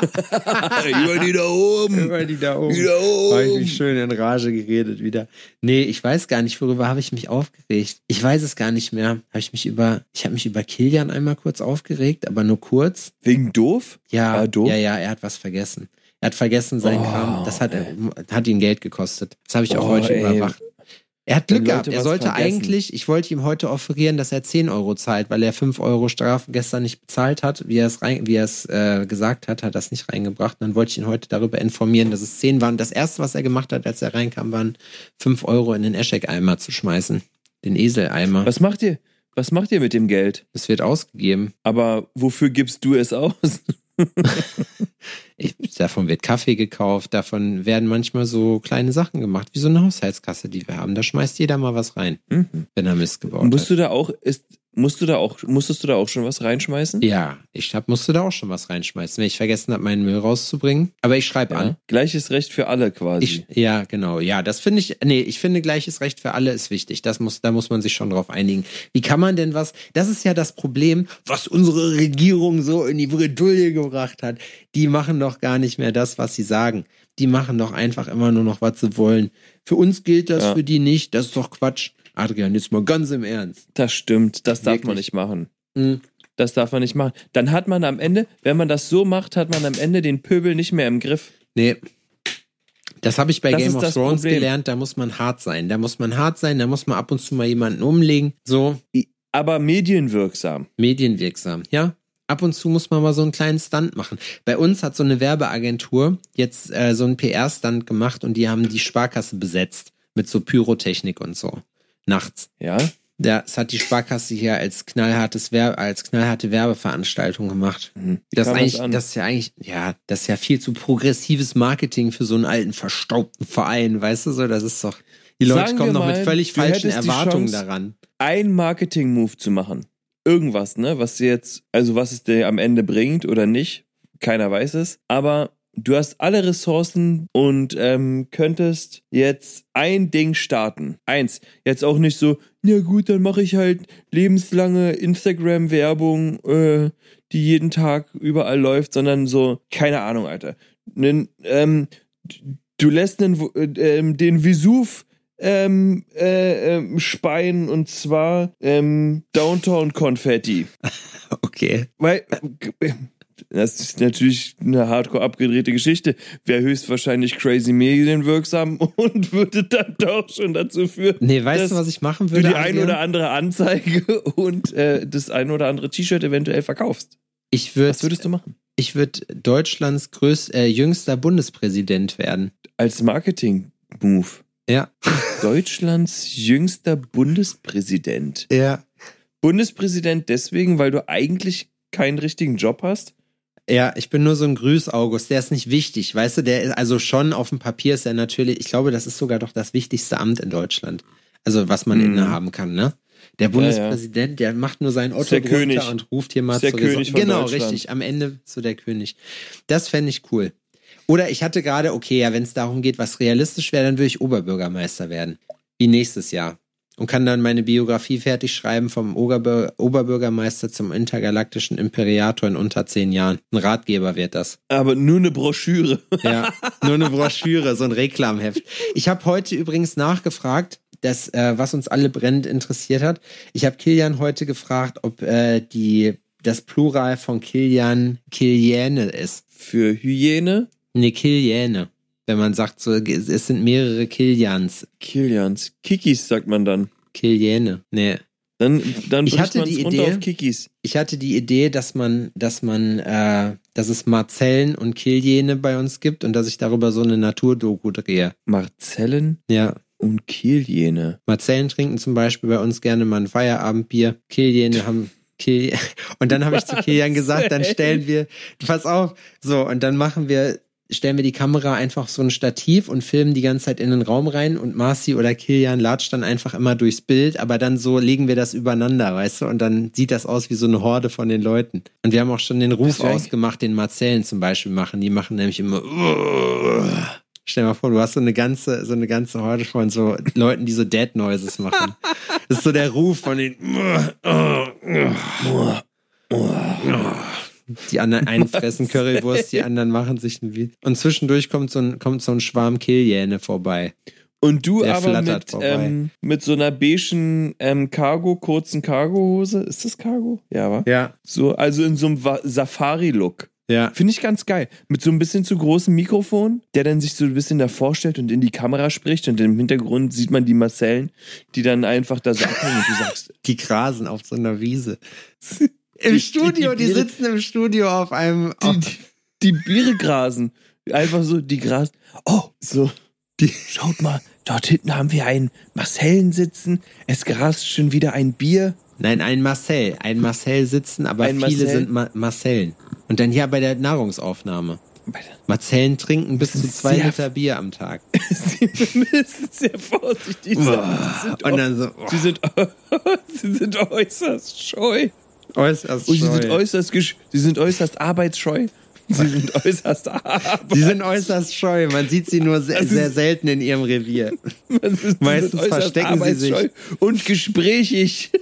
Über die da oben. Über die da oben. Die da Habe ich oben. mich schön in Rage geredet wieder. Nee, ich weiß gar nicht, worüber habe ich mich aufgeregt. Ich weiß es gar nicht mehr. Habe ich mich über, ich habe mich über Kilian einmal kurz aufgeregt, aber nur kurz. Wegen doof? Ja, doof? ja, ja, er hat was vergessen. Er hat vergessen sein Oh, Kram. Das hat, hat ihn Geld gekostet. Das habe ich auch Oh, heute ey. überwacht. Er hat Glück gehabt. Er sollte vergessen. eigentlich, ich wollte ihm heute offerieren, dass er 10 Euro zahlt, weil er 5 Euro Strafe gestern nicht bezahlt hat. Wie er es, rein, wie er es äh, gesagt hat, hat er es nicht reingebracht. Und dann wollte ich ihn heute darüber informieren, dass es 10 waren. Das erste, was er gemacht hat, als er reinkam, waren 5 Euro in den Eschek-Eimer zu schmeißen. Den Eseleimer. Was macht ihr? Was macht ihr mit dem Geld? Das wird ausgegeben. Aber wofür gibst du es aus? Ich, davon wird Kaffee gekauft, davon werden manchmal so kleine Sachen gemacht, wie so eine Haushaltskasse, die wir haben. Da schmeißt jeder mal was rein, Mhm. wenn er Mist gebaut Musst hat. du da auch, ist, musst du da auch, musstest du da auch schon was reinschmeißen? Ja, ich hab, musste da auch schon was reinschmeißen, wenn ich vergessen habe, meinen Müll rauszubringen. Aber ich schreibe an. Gleiches Recht für alle quasi. Ich, ja, genau. Ja, das finde ich, nee, ich finde gleiches Recht für alle ist wichtig. Das muss, da muss man sich schon drauf einigen. Wie kann man denn was, das ist ja das Problem, was unsere Regierung so in die Bredouille gebracht hat. Die machen doch gar nicht mehr das, was sie sagen. Die machen doch einfach immer nur noch, was sie wollen. Für uns gilt das, Ja. für die nicht. Das ist doch Quatsch. Adrian, jetzt mal ganz im Ernst. das stimmt, das darf man Wirklich. nicht machen. Mhm. Das darf man nicht machen. Dann hat man am Ende, wenn man das so macht, hat man am Ende den Pöbel nicht mehr im Griff. Nee. Das habe ich bei Das Game of Thrones Problem. gelernt. Da muss man hart sein. Da muss man hart sein. Da muss man ab und zu mal jemanden umlegen. So. Aber medienwirksam. medienwirksam, ja. Ab und zu muss man mal so einen kleinen Stunt machen. Bei uns hat so eine Werbeagentur jetzt äh, so einen PR-Stunt gemacht und die haben die Sparkasse besetzt mit so Pyrotechnik und so. Nachts. Ja? Das hat die Sparkasse hier als knallhartes Werbe, als knallharte Werbeveranstaltung gemacht. Mhm. Das, ist eigentlich, an. das ist ja eigentlich, ja, das ist ja viel zu progressives Marketing für so einen alten, verstaubten Verein, weißt du so? Das ist doch. Die Leute Sagen kommen wir doch mit mal, völlig falschen Erwartungen Chance- daran. ein Marketing-Move zu machen. Irgendwas, ne? Was jetzt, also was es dir am Ende bringt oder nicht, keiner weiß es. Aber du hast alle Ressourcen und ähm, könntest jetzt ein Ding starten. Eins. Jetzt auch nicht so, ja gut, dann mache ich halt lebenslange Instagram-Werbung, äh, die jeden Tag überall läuft, sondern so, keine Ahnung, Alter. Nen, ähm, du lässt nen, äh, ähm, den Vesuv ähm, äh, ähm, Speien und zwar ähm, Downtown Konfetti. Okay. Weil das ist natürlich eine hardcore abgedrehte Geschichte. Wäre höchstwahrscheinlich crazy medienwirksam und würde dann doch schon dazu führen. Nee, weißt dass du, was ich machen Du würde? die ein oder andere Anzeige und äh, das ein oder andere T-Shirt eventuell verkaufst. ich würde Was würdest du machen? ich würd Deutschlands größt, äh, jüngster Bundespräsident werden. Als Marketing-Move. Ja. Deutschlands jüngster Bundespräsident. Ja. Bundespräsident deswegen, weil du eigentlich keinen richtigen Job hast? Ja, ich bin nur so ein Grüß, August. Der ist nicht wichtig, weißt du? Der ist also schon auf dem Papier ist er natürlich. Ich glaube, das ist sogar doch das wichtigste Amt in Deutschland. Also was man Mhm. innehaben kann, ne? Der Bundespräsident, der macht nur sein Otto der drunter König. und ruft hier mal Ist der König von Genau, richtig. Am Ende so der König. Das fände ich cool. Oder ich hatte gerade, okay, ja, wenn es darum geht, was realistisch wäre, dann würde ich Oberbürgermeister werden. Wie nächstes Jahr. Und kann dann meine Biografie fertig schreiben vom Oberbür Oberbürgermeister zum intergalaktischen Imperator in unter zehn Jahren. Ein Ratgeber wird das. Aber nur eine Broschüre. Ja, nur eine Broschüre, so ein Reklamheft. Ich habe heute übrigens nachgefragt, das, äh, was uns alle brennend interessiert hat. Ich habe Kilian heute gefragt, ob äh, die das Plural von Kilian Kiliane ist. Für Hyäne? Ne, Kiliane. Wenn man sagt, so, es sind mehrere Kilians. Kilians. Kikis sagt man dann. Kiliane. Nee. Dann, dann Ich hatte die Idee- auf Kikis. Ich hatte die Idee, dass man, dass man, äh, dass es Marzellen und Kiliane bei uns gibt und dass ich darüber so eine Naturdoku drehe. Marzellen Ja. und Kiljene. Marzellen trinken zum Beispiel bei uns gerne mal ein Feierabendbier. Kilian haben Kil und dann habe ich zu Kilian gesagt, dann stellen wir, pass auf, so und dann machen wir, stellen wir die Kamera einfach so ein Stativ und filmen die ganze Zeit in den Raum rein und Marci oder Kilian latscht dann einfach immer durchs Bild, aber dann so legen wir das übereinander, weißt du, und dann sieht das aus wie so eine Horde von den Leuten. Und wir haben auch schon den Ruf ausgemacht, den Marzellen zum Beispiel machen. Die machen nämlich immer Stell dir mal vor, du hast so eine ganze, so eine ganze Horde von so Leuten, die so Dead Noises machen. Das ist so der Ruf von den. Die anderen einen fressen Currywurst, die anderen machen sich ein Lied. Und zwischendurch kommt so ein, kommt so ein Schwarm Killjäne vorbei. Und du Der aber mit, ähm, mit so einer beigen ähm, Cargo, kurzen Cargohose. Ist das Cargo? Ja, wa? Ja. So, also in so einem Safari-Look. Ja. Finde ich ganz geil. Mit so ein bisschen zu großem Mikrofon, der dann sich so ein bisschen davor stellt und in die Kamera spricht und im Hintergrund sieht man die Marcellen, die dann einfach da sagen und du sagst, Die grasen auf so einer Wiese. Im Die- Studio, die- die die- sitzen im Studio auf einem. die, die, die Biere grasen. Einfach so, die grasen. Oh, so. Die, schaut mal, dort hinten haben wir einen Marcellen sitzen. Es grast schon wieder ein Bier. Nein, ein Marcel. Ein Marcel sitzen, aber Ein viele Marcel? sind Ma Marcellen. Und dann hier bei der Nahrungsaufnahme. Marzellen trinken bis zu zwei Liter Bier am Tag. Sie müssen sehr vorsichtig sein. Sie sind, Und dann so, sie sind, sie sind äußerst scheu. Äußerst Und sie sind scheu. äußerst, gesch- sie sind äußerst arbeitsscheu. Sie sind äußerst Sie sind äußerst scheu. Man sieht sie nur sehr, sehr selten in ihrem Revier. Sie Meistens sind äußerst verstecken sie sich. arbeitsscheu Und gesprächig.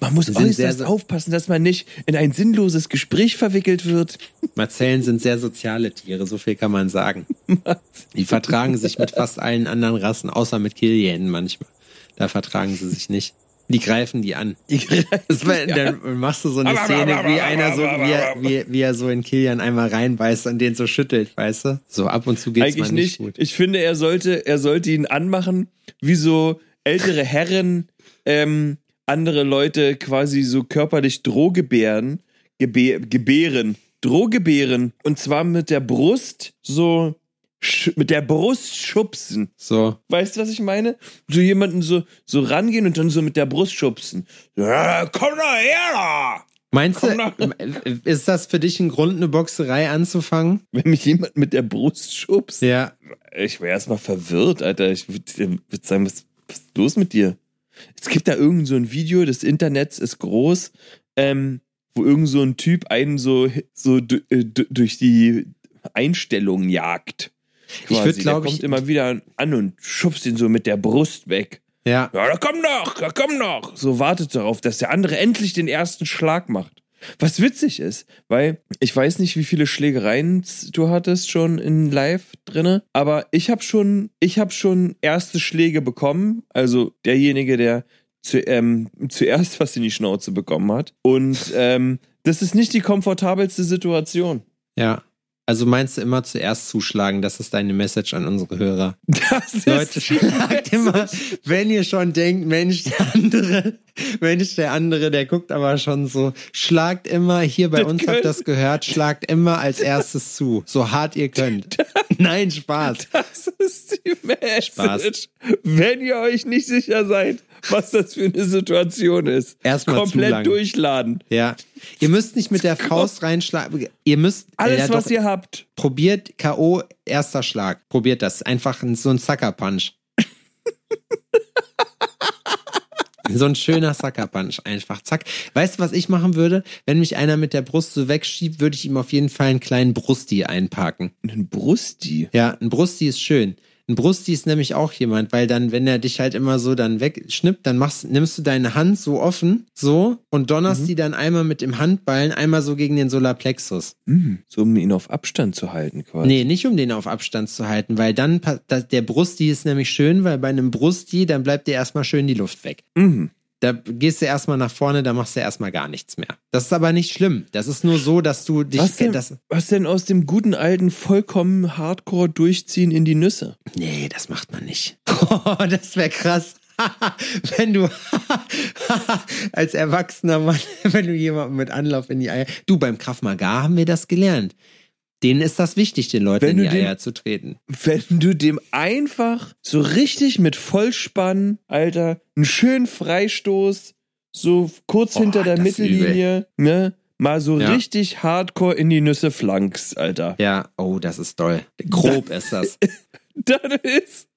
Man muss sind äußerst sehr, aufpassen, dass man nicht in ein sinnloses Gespräch verwickelt wird. Marzellen sind sehr soziale Tiere, so viel kann man sagen. Die vertragen sich mit fast allen anderen Rassen, außer mit Killianen manchmal. Da vertragen sie sich nicht. Die greifen die an. Das war, Dann machst du so eine Szene, wie einer so, wie er, wie, wie er so in Kilian einmal reinbeißt und den so schüttelt, weißt du? So ab und zu geht's Eigentlich mal nicht, nicht. gut. Ich finde, er sollte, er sollte ihn anmachen, wie so ältere Herren ähm, andere Leute quasi so körperlich drohgebären, gebä gebären, drohgebären. Und zwar mit der Brust so, mit der Brust schubsen. So. Weißt du, was ich meine? So jemanden so, so rangehen und dann so mit der Brust schubsen. Ja, komm doch her da! Meinst Komm du, ist das für dich ein Grund, eine Boxerei anzufangen? Wenn mich jemand mit der Brust schubst, Ja. ich wäre erstmal verwirrt, Alter. Ich würde würd sagen, was, was ist los mit dir? Es gibt da irgend so ein Video, das Internets ist groß, ähm, wo irgend so ein Typ einen so, so äh, du- durch die Einstellungen jagt. Ich Quasi. glaub Der ich- kommt immer wieder an und schubst ihn so mit der Brust weg. Ja. Ja, da komm doch, da komm doch. So wartet darauf, dass der andere endlich den ersten Schlag macht. Was witzig ist, weil ich weiß nicht, wie viele Schlägereien du hattest schon in Live drinne, aber ich habe schon, ich habe schon erste Schläge bekommen. Also derjenige, der zu, ähm, zuerst was in die Schnauze bekommen hat. Und ähm, das ist nicht die komfortabelste Situation. Ja. Also meinst du immer zuerst zuschlagen? Das ist deine Message an unsere Hörer. Das Leute, schlagt immer, wenn ihr schon denkt, Mensch, der andere, Mensch, der andere, der guckt aber schon so, schlagt immer, hier bei Das uns könnt- habt das gehört, schlagt immer als erstes zu, so hart ihr könnt. Nein, Spaß. Das ist die Message. Spaß. Wenn ihr euch nicht sicher seid, was das für eine Situation ist, Erstmal komplett durchladen. Ja. Ihr müsst nicht mit der Faust reinschlagen. Ihr müsst Alles, ja, was doch, ihr habt. probiert K.O. erster Schlag. Probiert das. Einfach ein- so ein Sucker Punch. so ein schöner Sucker Punch. Einfach zack. Weißt du, was ich machen würde? Wenn mich einer mit der Brust so wegschiebt, würde ich ihm auf jeden Fall einen kleinen Brusti einparken. Ein Brusti. Ja, ein Brusti ist schön. Ein Brusti ist nämlich auch jemand, weil dann, wenn er dich halt immer so dann wegschnippt, dann machst, nimmst du deine Hand so offen, so, und donnerst die dann einmal mit dem Handballen einmal so gegen den Solarplexus. Hm, so um ihn auf Abstand zu halten, quasi. Nee, nicht um den auf Abstand zu halten, weil dann, der Brusti ist nämlich schön, weil bei einem Brusti, dann bleibt dir erstmal schön die Luft weg. Mhm. Da gehst du erstmal nach vorne, da machst du erstmal gar nichts mehr. Das ist aber nicht schlimm. Das ist nur so, dass du dich, Was denn, das, was denn aus dem guten alten vollkommen Hardcore durchziehen in die Nüsse? Nee, das macht man nicht. Oh, das wäre krass. wenn du als erwachsener Mann, wenn du jemanden mit Anlauf in die Eier. Du, beim Krav Maga haben wir das gelernt. Denen ist das wichtig, den Leuten in die Eier zu treten. Wenn du dem einfach so richtig mit Vollspann, Alter, einen schönen Freistoß, so kurz Boah, hinter der Mittellinie, ne, mal so Ja. richtig hardcore in die Nüsse flankst, Alter. Ja, oh, das ist toll. Grob ist das. Dann ist,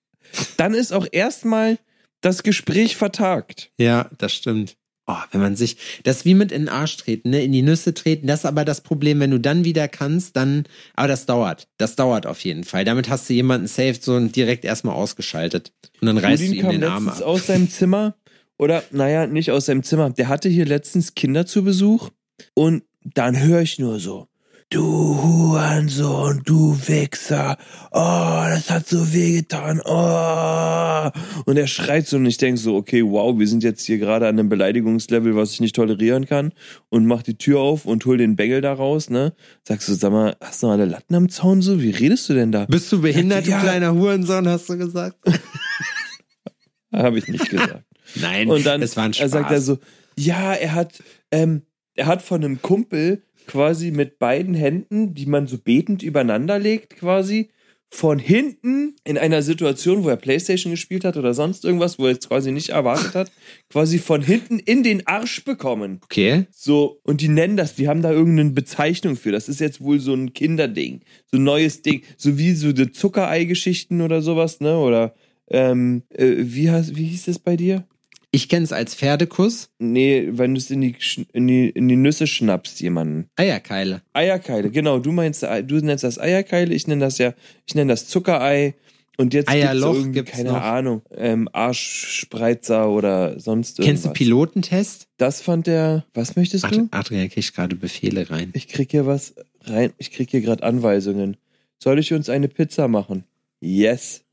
dann ist auch erstmal das Gespräch vertagt. Ja, das stimmt. Oh, wenn man sich, das ist wie mit in den Arsch treten, ne? in die Nüsse treten, das ist aber das Problem, wenn du dann wieder kannst, dann, aber das dauert, das dauert auf jeden Fall. Damit hast du jemanden saved so und direkt erstmal ausgeschaltet. Und dann reißt du Rudin ihm kam den Arm letztens ab. aus seinem Zimmer oder naja, nicht aus seinem Zimmer. Der hatte hier letztens Kinder zu Besuch und dann höre ich nur so, du Hurensohn, du Wichser, oh, das hat so wehgetan, oh. Und er schreit so und ich denke so, okay, wow, wir sind jetzt hier gerade an einem Beleidigungslevel, was ich nicht tolerieren kann und mach die Tür auf und hol den Bengel da raus, ne? Sagst du, sag mal, hast du noch alle Latten am Zaun so? Wie redest du denn da? Bist du behindert, Ja. du kleiner Hurensohn, hast du gesagt? Habe ich nicht gesagt. Nein, Und dann es war ein er Spaß. sagt er so, ja, er hat, ähm, er hat von einem Kumpel quasi mit beiden Händen, die man so betend übereinander legt, quasi von hinten in einer Situation, wo er Playstation gespielt hat oder sonst irgendwas, wo er jetzt quasi nicht erwartet hat, quasi von hinten in den Arsch bekommen. okay. So, und die nennen das, die haben da irgendeine Bezeichnung für. Das ist jetzt wohl so ein Kinderding, so ein neues Ding, so wie so die Zuckerei-Geschichten oder sowas, ne? Oder ähm, äh, wie, heißt, wie hieß das bei dir? Ich kenne es als Pferdekuss. Nee, wenn du es in die, in, die, in die Nüsse schnappst, jemanden. Eierkeile. Eierkeile, genau. Du meinst, äh, du nennst das Eierkeile, ich nenne das ja, ich nenne das Zuckerei. Und jetzt Eierloch gibt's gibt's keine noch. Ahnung, ähm, Arschspreizer oder sonst irgendwas. Kennst du Pilotentest? Das fand der, was möchtest Ad du? Adrian kriegt gerade Befehle rein. Ich krieg hier was rein, ich krieg hier gerade Anweisungen. Soll ich uns eine Pizza machen? Yes.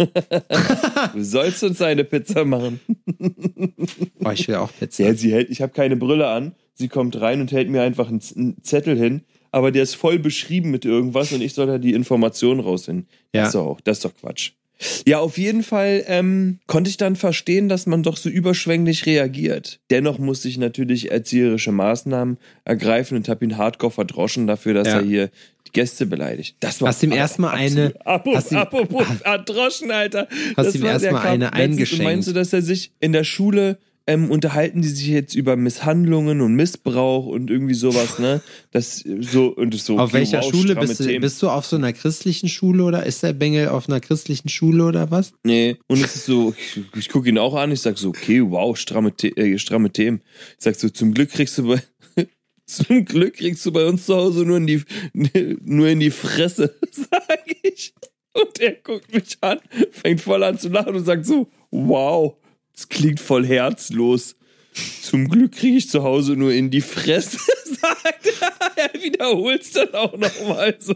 du sollst uns eine Pizza machen. Oh, ich will auch Pizza. Ja, sie hält, ich habe keine Brille an. Sie kommt rein und hält mir einfach einen, Zettel hin, aber der ist voll beschrieben mit irgendwas und ich soll da die Informationen rausfinden. Ja. Das ist doch auch, das ist doch Quatsch. Ja, auf jeden Fall ähm, konnte ich dann verstehen, dass man doch so überschwänglich reagiert. Dennoch musste ich natürlich erzieherische Maßnahmen ergreifen und habe ihn hardcore verdroschen dafür, dass Ja. er hier die Gäste beleidigt. Das war Hast ihm erstmal eine- Apropos, apropos verdroschen, Alter. Hast ihm war- erst der mal kam eine eingeschenkt. Meinst du, dass er sich in der Schule ähm, unterhalten die sich jetzt über Misshandlungen und Missbrauch und irgendwie sowas, ne? Das so und das so. auf okay, welcher wow, Schule bist du? Themen. Bist du auf so einer christlichen Schule oder ist der Bengel auf einer christlichen Schule oder was? Nee, und es ist so, ich, ich gucke ihn auch an, ich sag so, okay, wow, stramme, äh, stramme Themen. Ich sag so, zum Glück kriegst du bei zum Glück kriegst du bei uns zu Hause nur in die nur in die Fresse, sag ich. Und er guckt mich an, fängt voll an zu lachen und sagt so, wow, das klingt voll herzlos. Zum Glück kriege ich zu Hause nur in die Fresse, gesagt. er wiederholt es dann auch nochmal so.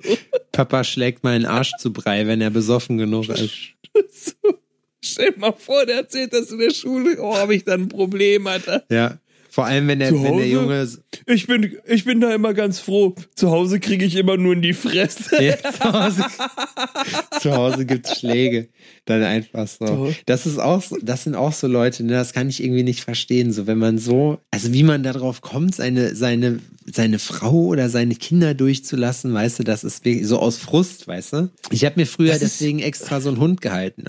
Papa schlägt meinen Arsch zu Brei, wenn er besoffen genug ist. so. Stell dir mal vor, der erzählt das in der Schule. Oh, habe ich dann ein Problem, Alter. Ja. Vor allem, wenn der, wenn der? Junge. Ich bin, ich bin da immer ganz froh. Zu Hause kriege ich immer nur in die Fresse. Ja, zu Hause, zu Hause gibt's Schläge. Dann einfach so. Das ist auch das sind auch so Leute, ne, das kann ich irgendwie nicht verstehen. So, wenn man so, also wie man darauf kommt, seine, seine, seine Frau oder seine Kinder durchzulassen, weißt du, das ist wirklich so aus Frust, weißt du? Ich habe mir früher Das deswegen extra so einen Hund gehalten.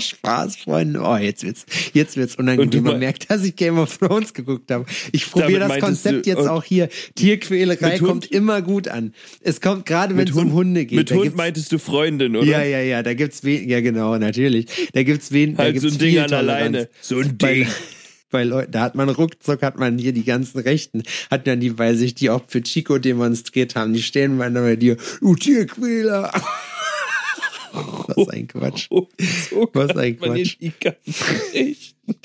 Spaß, Freunde. Oh, jetzt wird's, jetzt wird's unangenehm. Man merkt, dass ich Game of Thrones geguckt habe. Ich probiere das Konzept du- jetzt auch hier. Tierquälerei Mit Hund? kommt immer gut an. Es kommt gerade, wenn es um Hunde geht. Mit da Hund meintest du Freundin, oder? ja, ja, ja, da gibt's wen, ja genau, natürlich. Da gibt's wen, da Halt so gibt's ein Ding an der Toleranz. Leine. So ein Ding. bei Leuten, da hat man ruckzuck, hat man hier die ganzen Rechten, hat dann die, weil sich die auch für Chico demonstriert haben, die stehen bei dir, du Tierquäler. Was ein Quatsch. Oh, so Was ein Quatsch.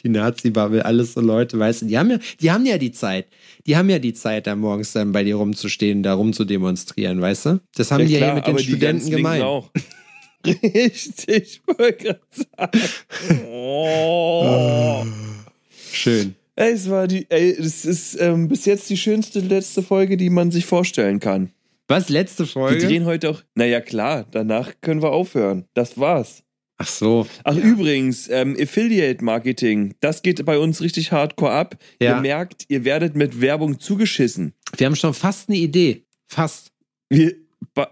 die Nazi-Bubble, alles so Leute, weißt du, die haben ja, die haben ja die Zeit. Die haben ja die Zeit, da morgens dann bei dir rumzustehen, da rumzudemonstrieren, weißt du? Das haben die ja hier mit den Studenten gemeint. Auch. Richtig, wollte gerade sagen. Oh. Schön. Ey, es war die, ey, es ist ähm, bis jetzt die schönste letzte Folge, die man sich vorstellen kann. Was, letzte Wir Folge? drehen heute auch. Naja, klar, danach können wir aufhören. Das war's. Ach so. Ach, übrigens, ähm, Affiliate Marketing, das geht bei uns richtig hardcore ab. Ja. Ihr merkt, ihr werdet mit Werbung zugeschissen. Wir haben schon fast eine Idee. Fast. Wir,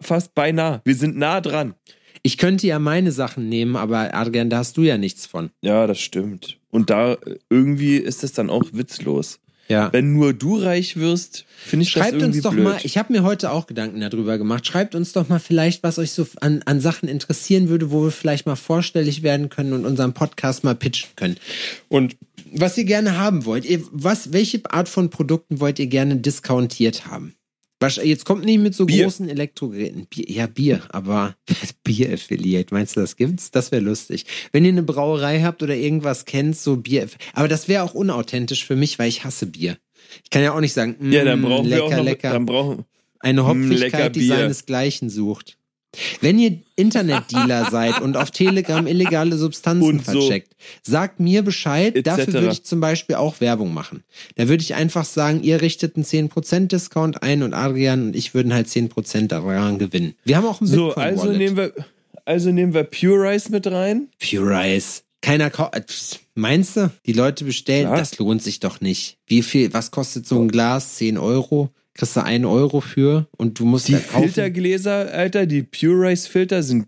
fast beinahe. Wir sind nah dran. Ich könnte ja meine Sachen nehmen, aber Adrian, da hast du ja nichts von. Ja, das stimmt. Und da äh, irgendwie ist es dann auch witzlos. Ja. Wenn nur du reich wirst, finde ich das Schreibt irgendwie uns doch blöd. mal, ich habe mir heute auch Gedanken darüber gemacht. Schreibt uns doch mal vielleicht, was euch so an, an Sachen interessieren würde, wo wir vielleicht mal vorstellig werden können und unseren Podcast mal pitchen können. Und was ihr gerne haben wollt. Ihr, was, welche Art von Produkten wollt ihr gerne discountiert haben? Jetzt kommt nicht mit so Bier. großen Elektrogeräten. Bier, ja, Bier, aber Bier-Affiliate, meinst du, das gibt's? Das wäre lustig. Wenn ihr eine Brauerei habt oder irgendwas kennt, so Bier. Aber das wäre auch unauthentisch für mich, weil ich hasse Bier. Ich kann ja auch nicht sagen, mm, ja, dann brauchen lecker, wir auch noch, lecker. dann brauchen, Eine Mm, Hopfigkeit, die seinesgleichen sucht. Wenn ihr Internetdealer seid und auf Telegram illegale Substanzen so. vercheckt, sagt mir Bescheid. Etc. Dafür würde ich zum Beispiel auch Werbung machen. Da würde ich einfach sagen, ihr richtet einen 10% Discount ein und Adrian und ich würden halt 10% daran gewinnen. Wir haben auch ein so, also nehmen wir, also nehmen wir Pure Rice mit rein. Pure Rice. Keiner kauft. Meinst du? Die Leute bestellen, Klar. das lohnt sich doch nicht. Wie viel, was kostet so ein Glas? 10 Euro? Kriegst du einen Euro für und du musst Die. Filtergläser, Alter, die Pure Rice Filter sind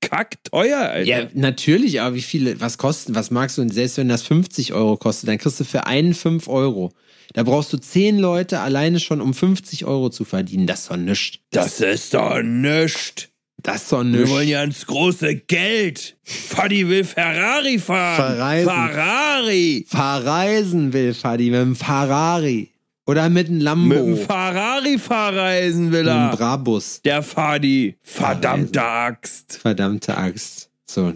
kackteuer, Alter. Ja, natürlich, aber wie viele, was kosten, was magst du? Und selbst wenn das 50 Euro kostet, dann kriegst du für einen 5 Euro. Da brauchst du 10 Leute alleine schon, um 50 Euro zu verdienen. Das ist doch nichts. Das ist doch nichts. Das ist doch Wir nichts. wollen ja ins große Geld. Fadi will Ferrari fahren. Verreisen. Ferrari. Verreisen will Fadi mit dem Ferrari. Oder mit einem Lambo. Mit dem Ferrari verreisen will mit einem er. Brabus. Der Fadi. Verdammte Axt. Verdammte Axt. So.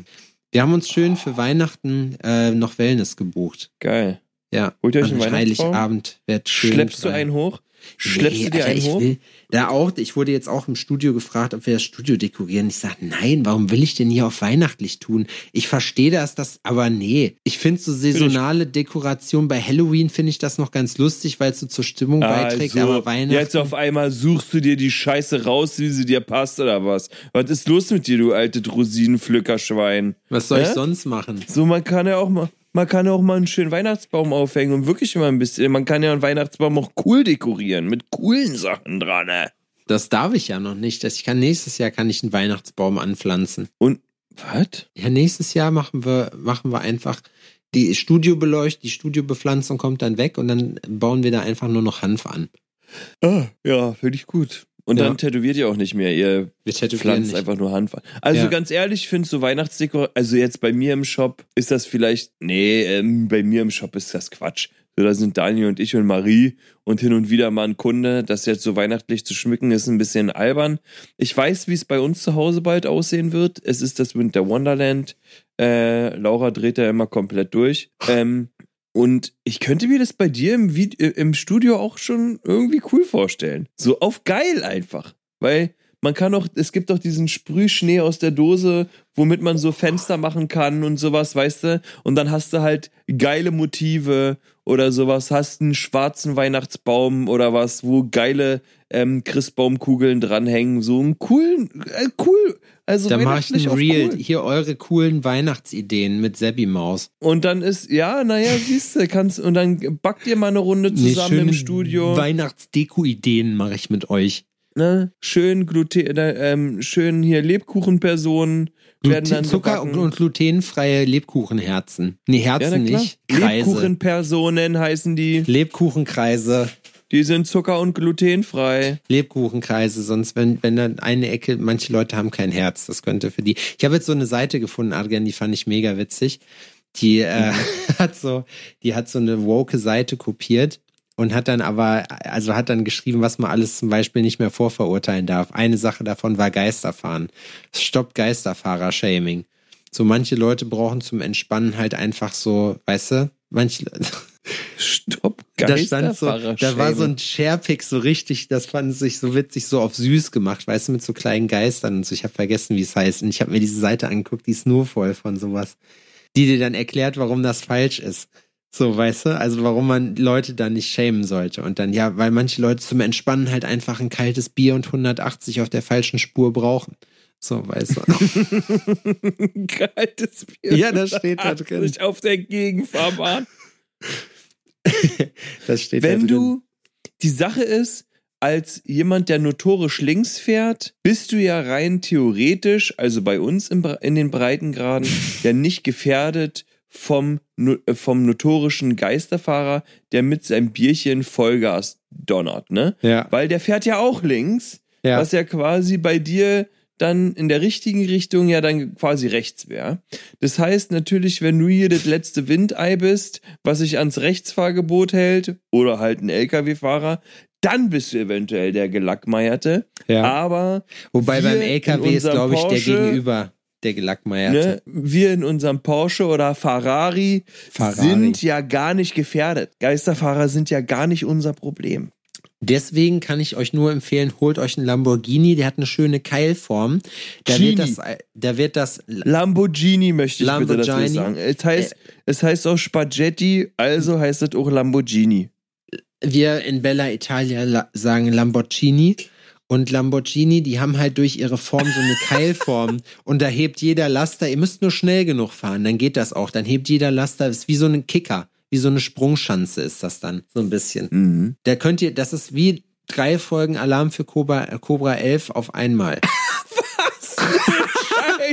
Wir haben uns schön für Weihnachten äh, noch Wellness gebucht. Geil. Ja. Holt euch einen? Heiligabend wird schön. Schleppst du frei. einen hoch? Schleppst du dir Alter, einen ich hoch? Will da auch, ich wurde jetzt auch im Studio gefragt, ob wir das Studio dekorieren. Ich sage, nein, warum will ich denn hier auf weihnachtlich tun? Ich verstehe das, das, aber nee. Ich finde so saisonale Dekoration bei Halloween finde ich das noch ganz lustig, weil es so zur Stimmung beiträgt, Also, aber Weihnachten. jetzt auf einmal suchst du dir die Scheiße raus, wie sie dir passt oder was? Was ist los mit dir, du alte Rosinenpflückerschwein? Was soll ich Hä? sonst machen? So, man kann ja auch mal, man kann auch mal einen schönen Weihnachtsbaum aufhängen und wirklich mal ein bisschen, man kann ja einen Weihnachtsbaum auch cool dekorieren, mit coolen Sachen dran, ne? Das darf ich ja noch nicht. Ich kann nächstes Jahr kann ich einen Weihnachtsbaum anpflanzen. Und, was? Ja, nächstes Jahr machen wir, machen wir einfach die Studiobeleuchtung, die Studiobepflanzung kommt dann weg und dann bauen wir da einfach nur noch Hanf an. Ah, ja, finde ich gut. Und Ja. dann tätowiert ihr auch nicht mehr, ihr pflanzt nicht. einfach nur Hanf an. Also Ja. ganz ehrlich, ich finde so Weihnachtsdekor, also jetzt bei mir im Shop ist das vielleicht, nee, ähm, bei mir im Shop ist das Quatsch. So, da sind Daniel und ich und Marie und hin und wieder mal ein Kunde. Das jetzt so weihnachtlich zu schmücken, ist ein bisschen albern. Ich weiß, wie es bei uns zu Hause bald aussehen wird. Es ist das Winter Wonderland. Äh, Laura dreht da immer komplett durch. Ähm, Und ich könnte mir das bei dir im, Vide im Studio auch schon irgendwie cool vorstellen. So auf geil einfach. Weil man kann auch, es gibt doch diesen Sprühschnee aus der Dose, womit man so Fenster machen kann und sowas, weißt du? Und dann hast du halt geile Motive oder sowas, hast einen schwarzen Weihnachtsbaum oder was, wo geile ähm, Christbaumkugeln dranhängen, so einen coolen, äh, cool. Also da mach ich ein Real. Cool. Hier eure coolen Weihnachtsideen mit Seppi Maus. Und dann ist, ja, naja, siehst du, kannst, und dann backt ihr mal eine Runde zusammen nee, im Studio. Weihnachtsdeko-Ideen mache ich mit euch. Ne? Schön Gluten, äh, ähm, schön hier Lebkuchenpersonen werden dann Zucker und, und, glutenfreie Lebkuchenherzen. Nee, Herzen ja, nicht. Kreise. Lebkuchenpersonen heißen die. Lebkuchenkreise. Die sind zucker- und glutenfrei. Lebkuchenkreise, sonst wenn, wenn dann eine Ecke, manche Leute haben kein Herz, das könnte für die. Ich habe jetzt so eine Seite gefunden, Adrian, die fand ich mega witzig. Die äh, mhm. hat so, die hat so eine woke Seite kopiert und hat dann aber, also hat dann geschrieben, was man alles zum Beispiel nicht mehr vorverurteilen darf. Eine Sache davon war Geisterfahren. Stoppt Geisterfahrer-Shaming. So manche Leute brauchen zum Entspannen halt einfach so, weißt du, manche Stopp, da stand so, da war so ein Sharepick so richtig, das fand sich so witzig, so auf süß gemacht, weißt du, mit so kleinen Geistern und so. Ich habe vergessen, wie es heißt. Und ich habe mir diese Seite angeguckt, die ist nur voll von sowas, die dir dann erklärt, warum das falsch ist. So, weißt du? Also warum man Leute da nicht schämen sollte. Und dann, ja, weil manche Leute zum Entspannen halt einfach ein kaltes Bier und 180 auf der falschen Spur brauchen. So, weißt du. kaltes Bier. Ja, das steht da drin. Auf der Gegenfahrbahn. das steht Wenn da drin. du, die Sache ist, als jemand, der notorisch links fährt, bist du ja rein theoretisch, also bei uns in, in den Breitengraden, ja nicht gefährdet vom, äh, vom notorischen Geisterfahrer, der mit seinem Bierchen Vollgas donnert, ne? Ja. Weil der fährt ja auch links, ja. was ja quasi bei dir dann in der richtigen Richtung ja dann quasi rechts wäre. Das heißt natürlich, wenn du hier das letzte Windei bist, was sich ans Rechtsfahrgebot hält, oder halt ein LKW-Fahrer, dann bist du eventuell der Gelackmeierte. Ja. Aber wobei beim LKW ist, glaube ich, der Gegenüber der Gelackmeierte. Ne, wir in unserem Porsche oder Ferrari, Ferrari sind ja gar nicht gefährdet. Geisterfahrer sind ja gar nicht unser Problem. Deswegen kann ich euch nur empfehlen, holt euch einen Lamborghini, der hat eine schöne Keilform. Da wird das, da wird das Lamborghini möchte ich Lamborghini. bitte dazu sagen. Es heißt, äh, es heißt auch Spaghetti, also heißt es auch Lamborghini. Wir in Bella Italia sagen Lamborghini und Lamborghini, die haben halt durch ihre Form so eine Keilform und da hebt jeder Laster, ihr müsst nur schnell genug fahren, dann geht das auch, dann hebt jeder Laster, ist wie so ein Kicker wie so eine Sprungschanze ist das dann, so ein bisschen. Mhm. Da könnt ihr, das ist wie drei Folgen Alarm für Cobra, äh, Cobra 11 auf einmal. Was eine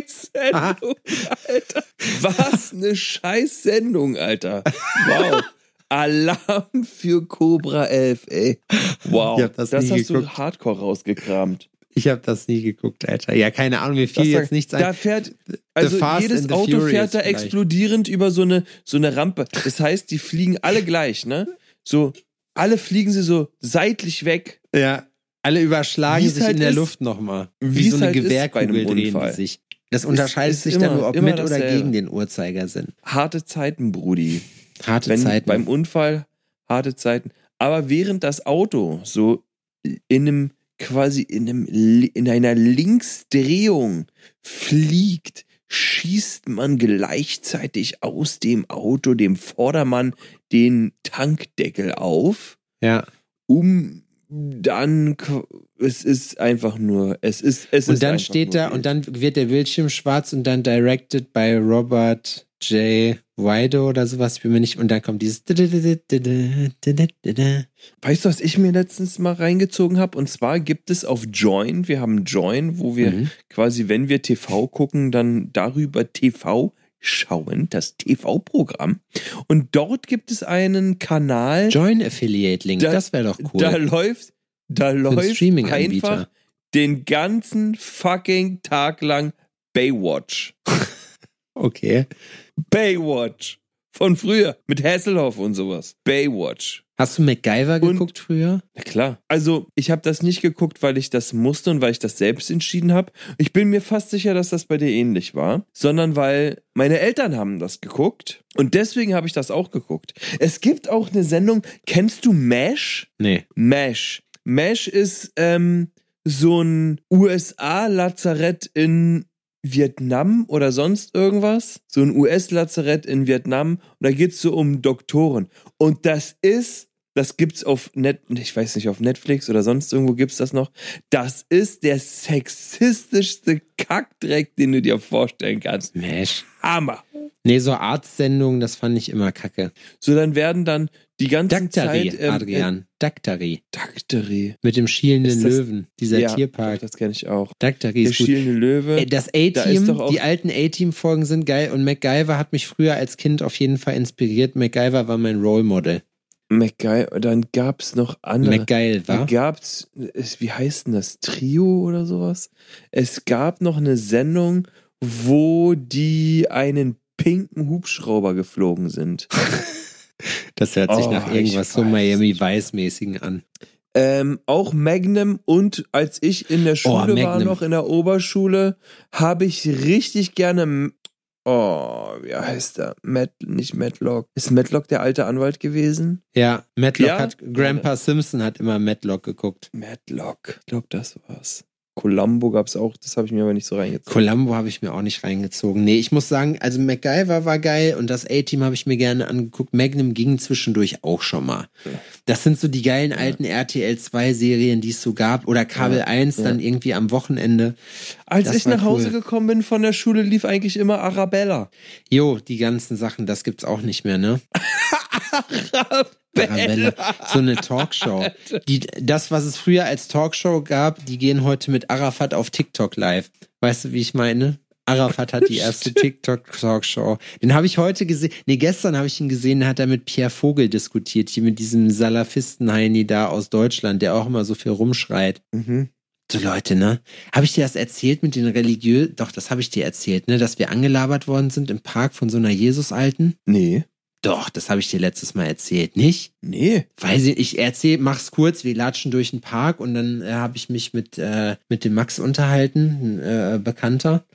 Scheißsendung, Alter. Was eine Scheißsendung, Alter. Wow. Alarm für Cobra 11, ey. Wow. das, das hast geguckt. du hardcore rausgekramt. Ich habe das nie geguckt, Alter. Ja, keine Ahnung, mir fiel Das jetzt nichts ein. Da fährt, also jedes Auto Furious fährt da vielleicht. explodierend über so eine, so eine Rampe. Das heißt, die fliegen alle gleich, ne? So, alle fliegen sie so seitlich weg. Ja, alle überschlagen Wie's sich halt in der ist- Luft nochmal. Wie so eine halt ist bei Gewehrkugel einem drehen die Unfall. sich. Das unterscheidet ist sich immer- dann nur, ob mit oder gegen den Uhrzeigersinn. Harte Zeiten, Brudi. Harte Wenn Zeiten. beim Unfall, harte Zeiten. Aber während das Auto so in einem, quasi in einem, in einer Linksdrehung fliegt, schießt man gleichzeitig aus dem Auto, dem Vordermann, den Tankdeckel auf, ja. um dann, es ist einfach nur, es ist, es ist Und dann einfach steht da, und dann wird der Bildschirm schwarz und dann directed by Robert J. Wido oder sowas, ich bin mir nicht, und dann kommt dieses. Weißt du, was ich mir letztens mal reingezogen habe? Und zwar gibt es auf Join, wir haben Join, wo wir Mhm. quasi, wenn wir TV gucken, dann darüber TV schauen, das TV-Programm. Und dort gibt es einen Kanal, Join Affiliate Link, Da- das wäre doch cool. da läuft, da läuft einfach den ganzen fucking Tag lang Baywatch. Okay. Baywatch. Von früher. Mit Hasselhoff und sowas. Baywatch. Hast du MacGyver Und- geguckt früher? Na klar. Also, ich habe das nicht geguckt, weil ich das musste und weil ich das selbst entschieden habe. Ich bin mir fast sicher, dass das bei dir ähnlich war, sondern weil meine Eltern haben das geguckt und deswegen habe ich das auch geguckt. Es gibt auch eine Sendung, kennst du MASH? Nee. MASH. MASH ist ähm, so ein USA-Lazarett in Vietnam oder sonst irgendwas. So ein US-Lazarett in Vietnam. Und da geht's so um Doktoren. Und das ist, das gibt's auf Net, ich weiß nicht, auf Netflix oder sonst irgendwo gibt's das noch. Das ist der sexistischste Kackdreck, den du dir vorstellen kannst. Mesh. Hammer. Nee, so Arztsendungen, das fand ich immer kacke. So, dann werden dann die ganze Daktari, Zeit. ähm, Adrian. Daktari. Äh, Daktari. Mit dem schielenden das- Löwen. Dieser ja, Tierpark. Das kenne ich auch. Daktari Der ist gut. schielende Löwe. Das Da A-Team, auch- die alten A-Team-Folgen sind geil und MacGyver hat mich früher als Kind auf jeden Fall inspiriert. MacGyver war mein Role Model. MacGyver, dann gab's noch andere. MacGyver. Dann gab's, es- wie heißt denn das, Trio oder sowas? Es gab noch eine Sendung, wo die einen pinken Hubschrauber geflogen sind. Das hört sich Oh, nach irgendwas so Miami. Vice-mäßigen an. ähm, auch Magnum und als ich in der Schule war, Oh, Magnum. noch in der Oberschule, habe ich richtig gerne, oh, wie heißt der? Matt, nicht Matlock. Ist Matlock der alte Anwalt gewesen? Ja, Matlock Ja? hat, Grandpa Simpson hat immer Matlock geguckt. Matlock. Ich glaube, das war's. Columbo gab's auch, das habe ich mir aber nicht so reingezogen. Columbo habe ich mir auch nicht reingezogen. Nee, ich muss sagen, also MacGyver war geil und das A-Team habe ich mir gerne angeguckt. Magnum ging zwischendurch auch schon mal. Das sind so die geilen alten RTL 2 Serien, die es so gab. Oder Kabel Ja, 1 dann irgendwie am Wochenende. Als Das ich nach Hause cool. gekommen bin von der Schule, lief eigentlich immer Arabella. Jo, die ganzen Sachen, das gibt's auch nicht mehr, ne? Arabella. So eine Talkshow. Die, das, was es früher als Talkshow gab, die gehen heute mit Arafat auf TikTok live. Weißt du, wie ich meine? Arafat hat die erste TikTok-Talkshow. Den habe ich heute gesehen. Nee, gestern habe ich ihn gesehen, da hat er mit Pierre Vogel diskutiert, hier mit diesem Salafisten-Heini da aus Deutschland, der auch immer so viel rumschreit. Mhm. So Leute, ne? Habe ich dir das erzählt mit den religiös? Doch, das habe ich dir erzählt, ne? Dass wir angelabert worden sind im Park von so einer Jesus-Alten? Nee. Doch, das habe ich dir letztes Mal erzählt, nicht? Nee. Weiß ich, ich erzähl, mach's kurz, wir latschen durch den Park und dann äh, habe ich mich mit, äh, mit dem Max unterhalten, ein äh, Bekannter.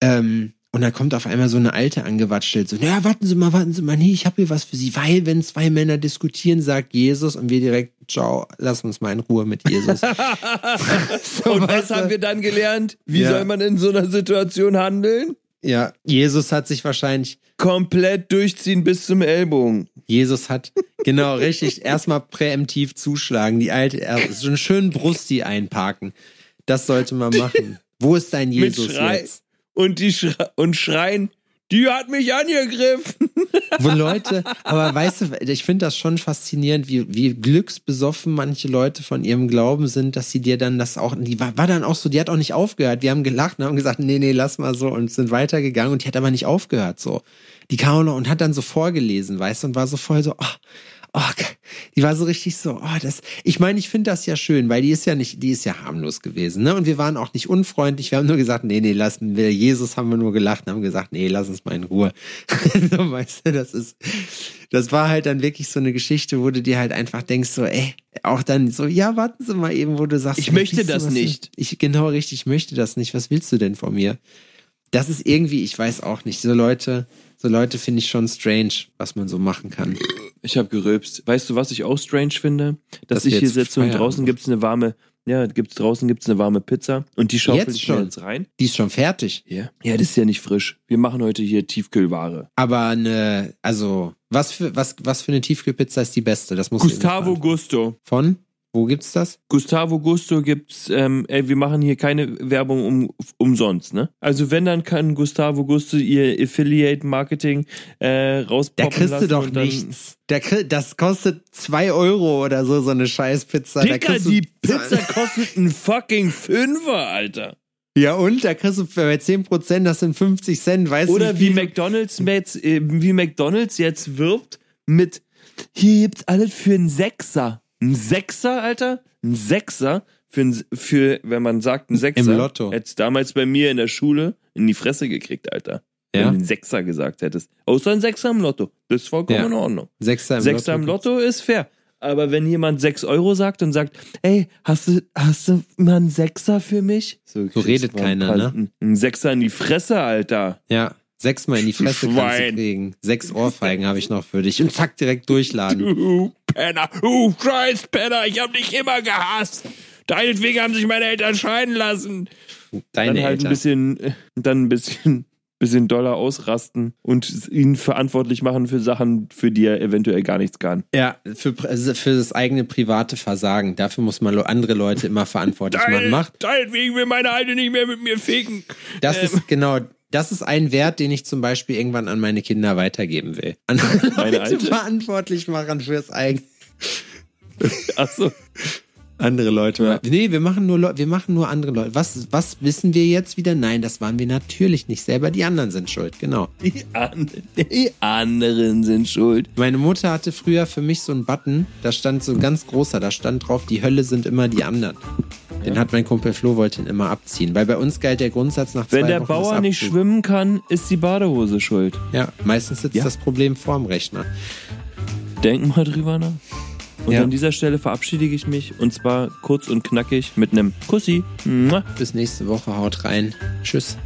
Ähm, und dann kommt auf einmal so eine Alte angewatschelt, so, naja, warten Sie mal, warten Sie mal, nee, ich habe hier was für Sie, weil wenn zwei Männer diskutieren, sagt Jesus und wir direkt, ciao, lass uns mal in Ruhe mit Jesus. So, Und was haben wir dann gelernt? Wie Ja. soll man in so einer Situation handeln? Ja, Jesus hat sich wahrscheinlich Komplett durchziehen bis zum Ellbogen. Jesus hat, genau, richtig, erstmal präemptiv zuschlagen, die alte, er- so einen schönen Brusti einparken. Das sollte man machen. Wo ist dein Mit Jesus Schrei jetzt? und die schre und schreien, die hat mich angegriffen. Wo Leute, aber weißt du, ich finde das schon faszinierend, wie, wie glücksbesoffen manche Leute von ihrem Glauben sind, dass sie dir dann das auch, die war, war dann auch so, die hat auch nicht aufgehört. Wir haben gelacht und haben gesagt, nee, nee, lass mal so und sind weitergegangen und die hat aber nicht aufgehört so. Die kam auch noch und hat dann so vorgelesen, weißt du, und war so voll so, oh, oh, die war so richtig so, oh, das, ich meine, ich finde das ja schön, weil die ist ja nicht, die ist ja harmlos gewesen, ne? Und wir waren auch nicht unfreundlich, wir haben nur gesagt, nee, nee, lassen wir, Jesus haben wir nur gelacht und haben gesagt, nee, lass uns mal in Ruhe. so, weißt du, das ist, das war halt dann wirklich so eine Geschichte, wo du dir halt einfach denkst, so, ey, auch dann so, ja, warten Sie mal eben, wo du sagst, Ich möchte du, das nicht. Ich, genau richtig, ich möchte das nicht. Was willst du denn von mir? Das ist irgendwie, ich weiß auch nicht, so Leute, so Leute finde ich schon strange, was man so machen kann. Ich habe gerülpst. Weißt du, was ich auch strange finde? Dass Dass ich hier sitze und draußen machen. gibt's eine warme, ja, gibt's draußen gibt's eine warme Pizza und die schaufel Jetzt ich schon? jetzt rein. Die ist schon fertig. Ja. Ja, das ist ja nicht frisch. Wir machen heute hier Tiefkühlware. Aber eine, also, was für, was, was für eine Tiefkühlpizza ist die beste? Das muss Gustavo Gusto. Von? Wo gibt's das? Gustavo Gusto gibt's, ähm, ey, wir machen hier keine Werbung um, umsonst, ne? Also wenn, dann kann Gustavo Gusto ihr Affiliate-Marketing äh, Da rauspoppen kriegst lassen du doch nichts. Da krieg, das kostet zwei Euro oder so, so eine Scheißpizza. da Dicker, du- die Pizza kostet einen fucking Fünfer, Alter. Ja, und da kriegst du bei 10%, das sind 50 Cent, weißt Oder du? wie McDonalds jetzt, äh, wie McDonalds jetzt wirbt mit hier gibt's alles für einen Sechser. Ein Sechser, Alter? Ein Sechser für, für wenn man sagt ein Sechser. Im Lotto. Hätt's damals bei mir in der Schule in die Fresse gekriegt, Alter. wenn Ja. du einen Sechser gesagt hättest. Außer ein Sechser im Lotto. Das ist vollkommen Ja. in Ordnung. Sechster im Sechster Lotto. im Lotto ist fair. Aber wenn jemand 6 Euro sagt und sagt, ey, hast du, hast du mal einen Sechser für mich? So kriegst redet keiner, ne? Ein Sechser in die Fresse, Alter. Ja, sechsmal in die Fresse kannst du Schwein. kriegen. Sechs Ohrfeigen habe ich noch für dich. Und zack, direkt durchladen. Du Penner, du scheiß Penner, ich hab dich immer gehasst. Deinetwegen haben sich meine Eltern scheiden lassen. Deine dann halt Eltern. ein bisschen, äh, dann ein bisschen, bisschen doller ausrasten und ihn verantwortlich machen für Sachen, für die er eventuell gar nichts kann. Ja, für, also für das eigene private Versagen. Dafür muss man andere Leute immer verantwortlich machen. Macht, deinetwegen will meine Alte nicht mehr mit mir ficken. das Ähm. ist genau, das ist ein Wert, den ich zum Beispiel irgendwann an meine Kinder weitergeben will. Andere Meine Leute Alte? verantwortlich machen fürs eigene. Achso. Andere Leute. Ja. Nee, wir machen nur Leu- wir machen nur andere Leute. Was, was wissen wir jetzt wieder? Nein, das waren wir natürlich nicht selber. Die anderen sind schuld, genau. Die, an die anderen sind schuld. Meine Mutter hatte früher für mich so einen Button, da stand so ein ganz großer, da stand drauf, die Hölle sind immer die anderen. Den hat mein Kumpel Flo wollte ihn immer abziehen, weil bei uns galt der Grundsatz nach zwei Wenn der Bauer nicht schwimmen kann, ist die Badehose schuld. Ja, meistens sitzt Ja. das Problem vorm Rechner. Denk mal drüber nach. Und Ja. an dieser Stelle verabschiede ich mich und zwar kurz und knackig mit einem Kussi. Mua. Bis nächste Woche, haut rein. Tschüss.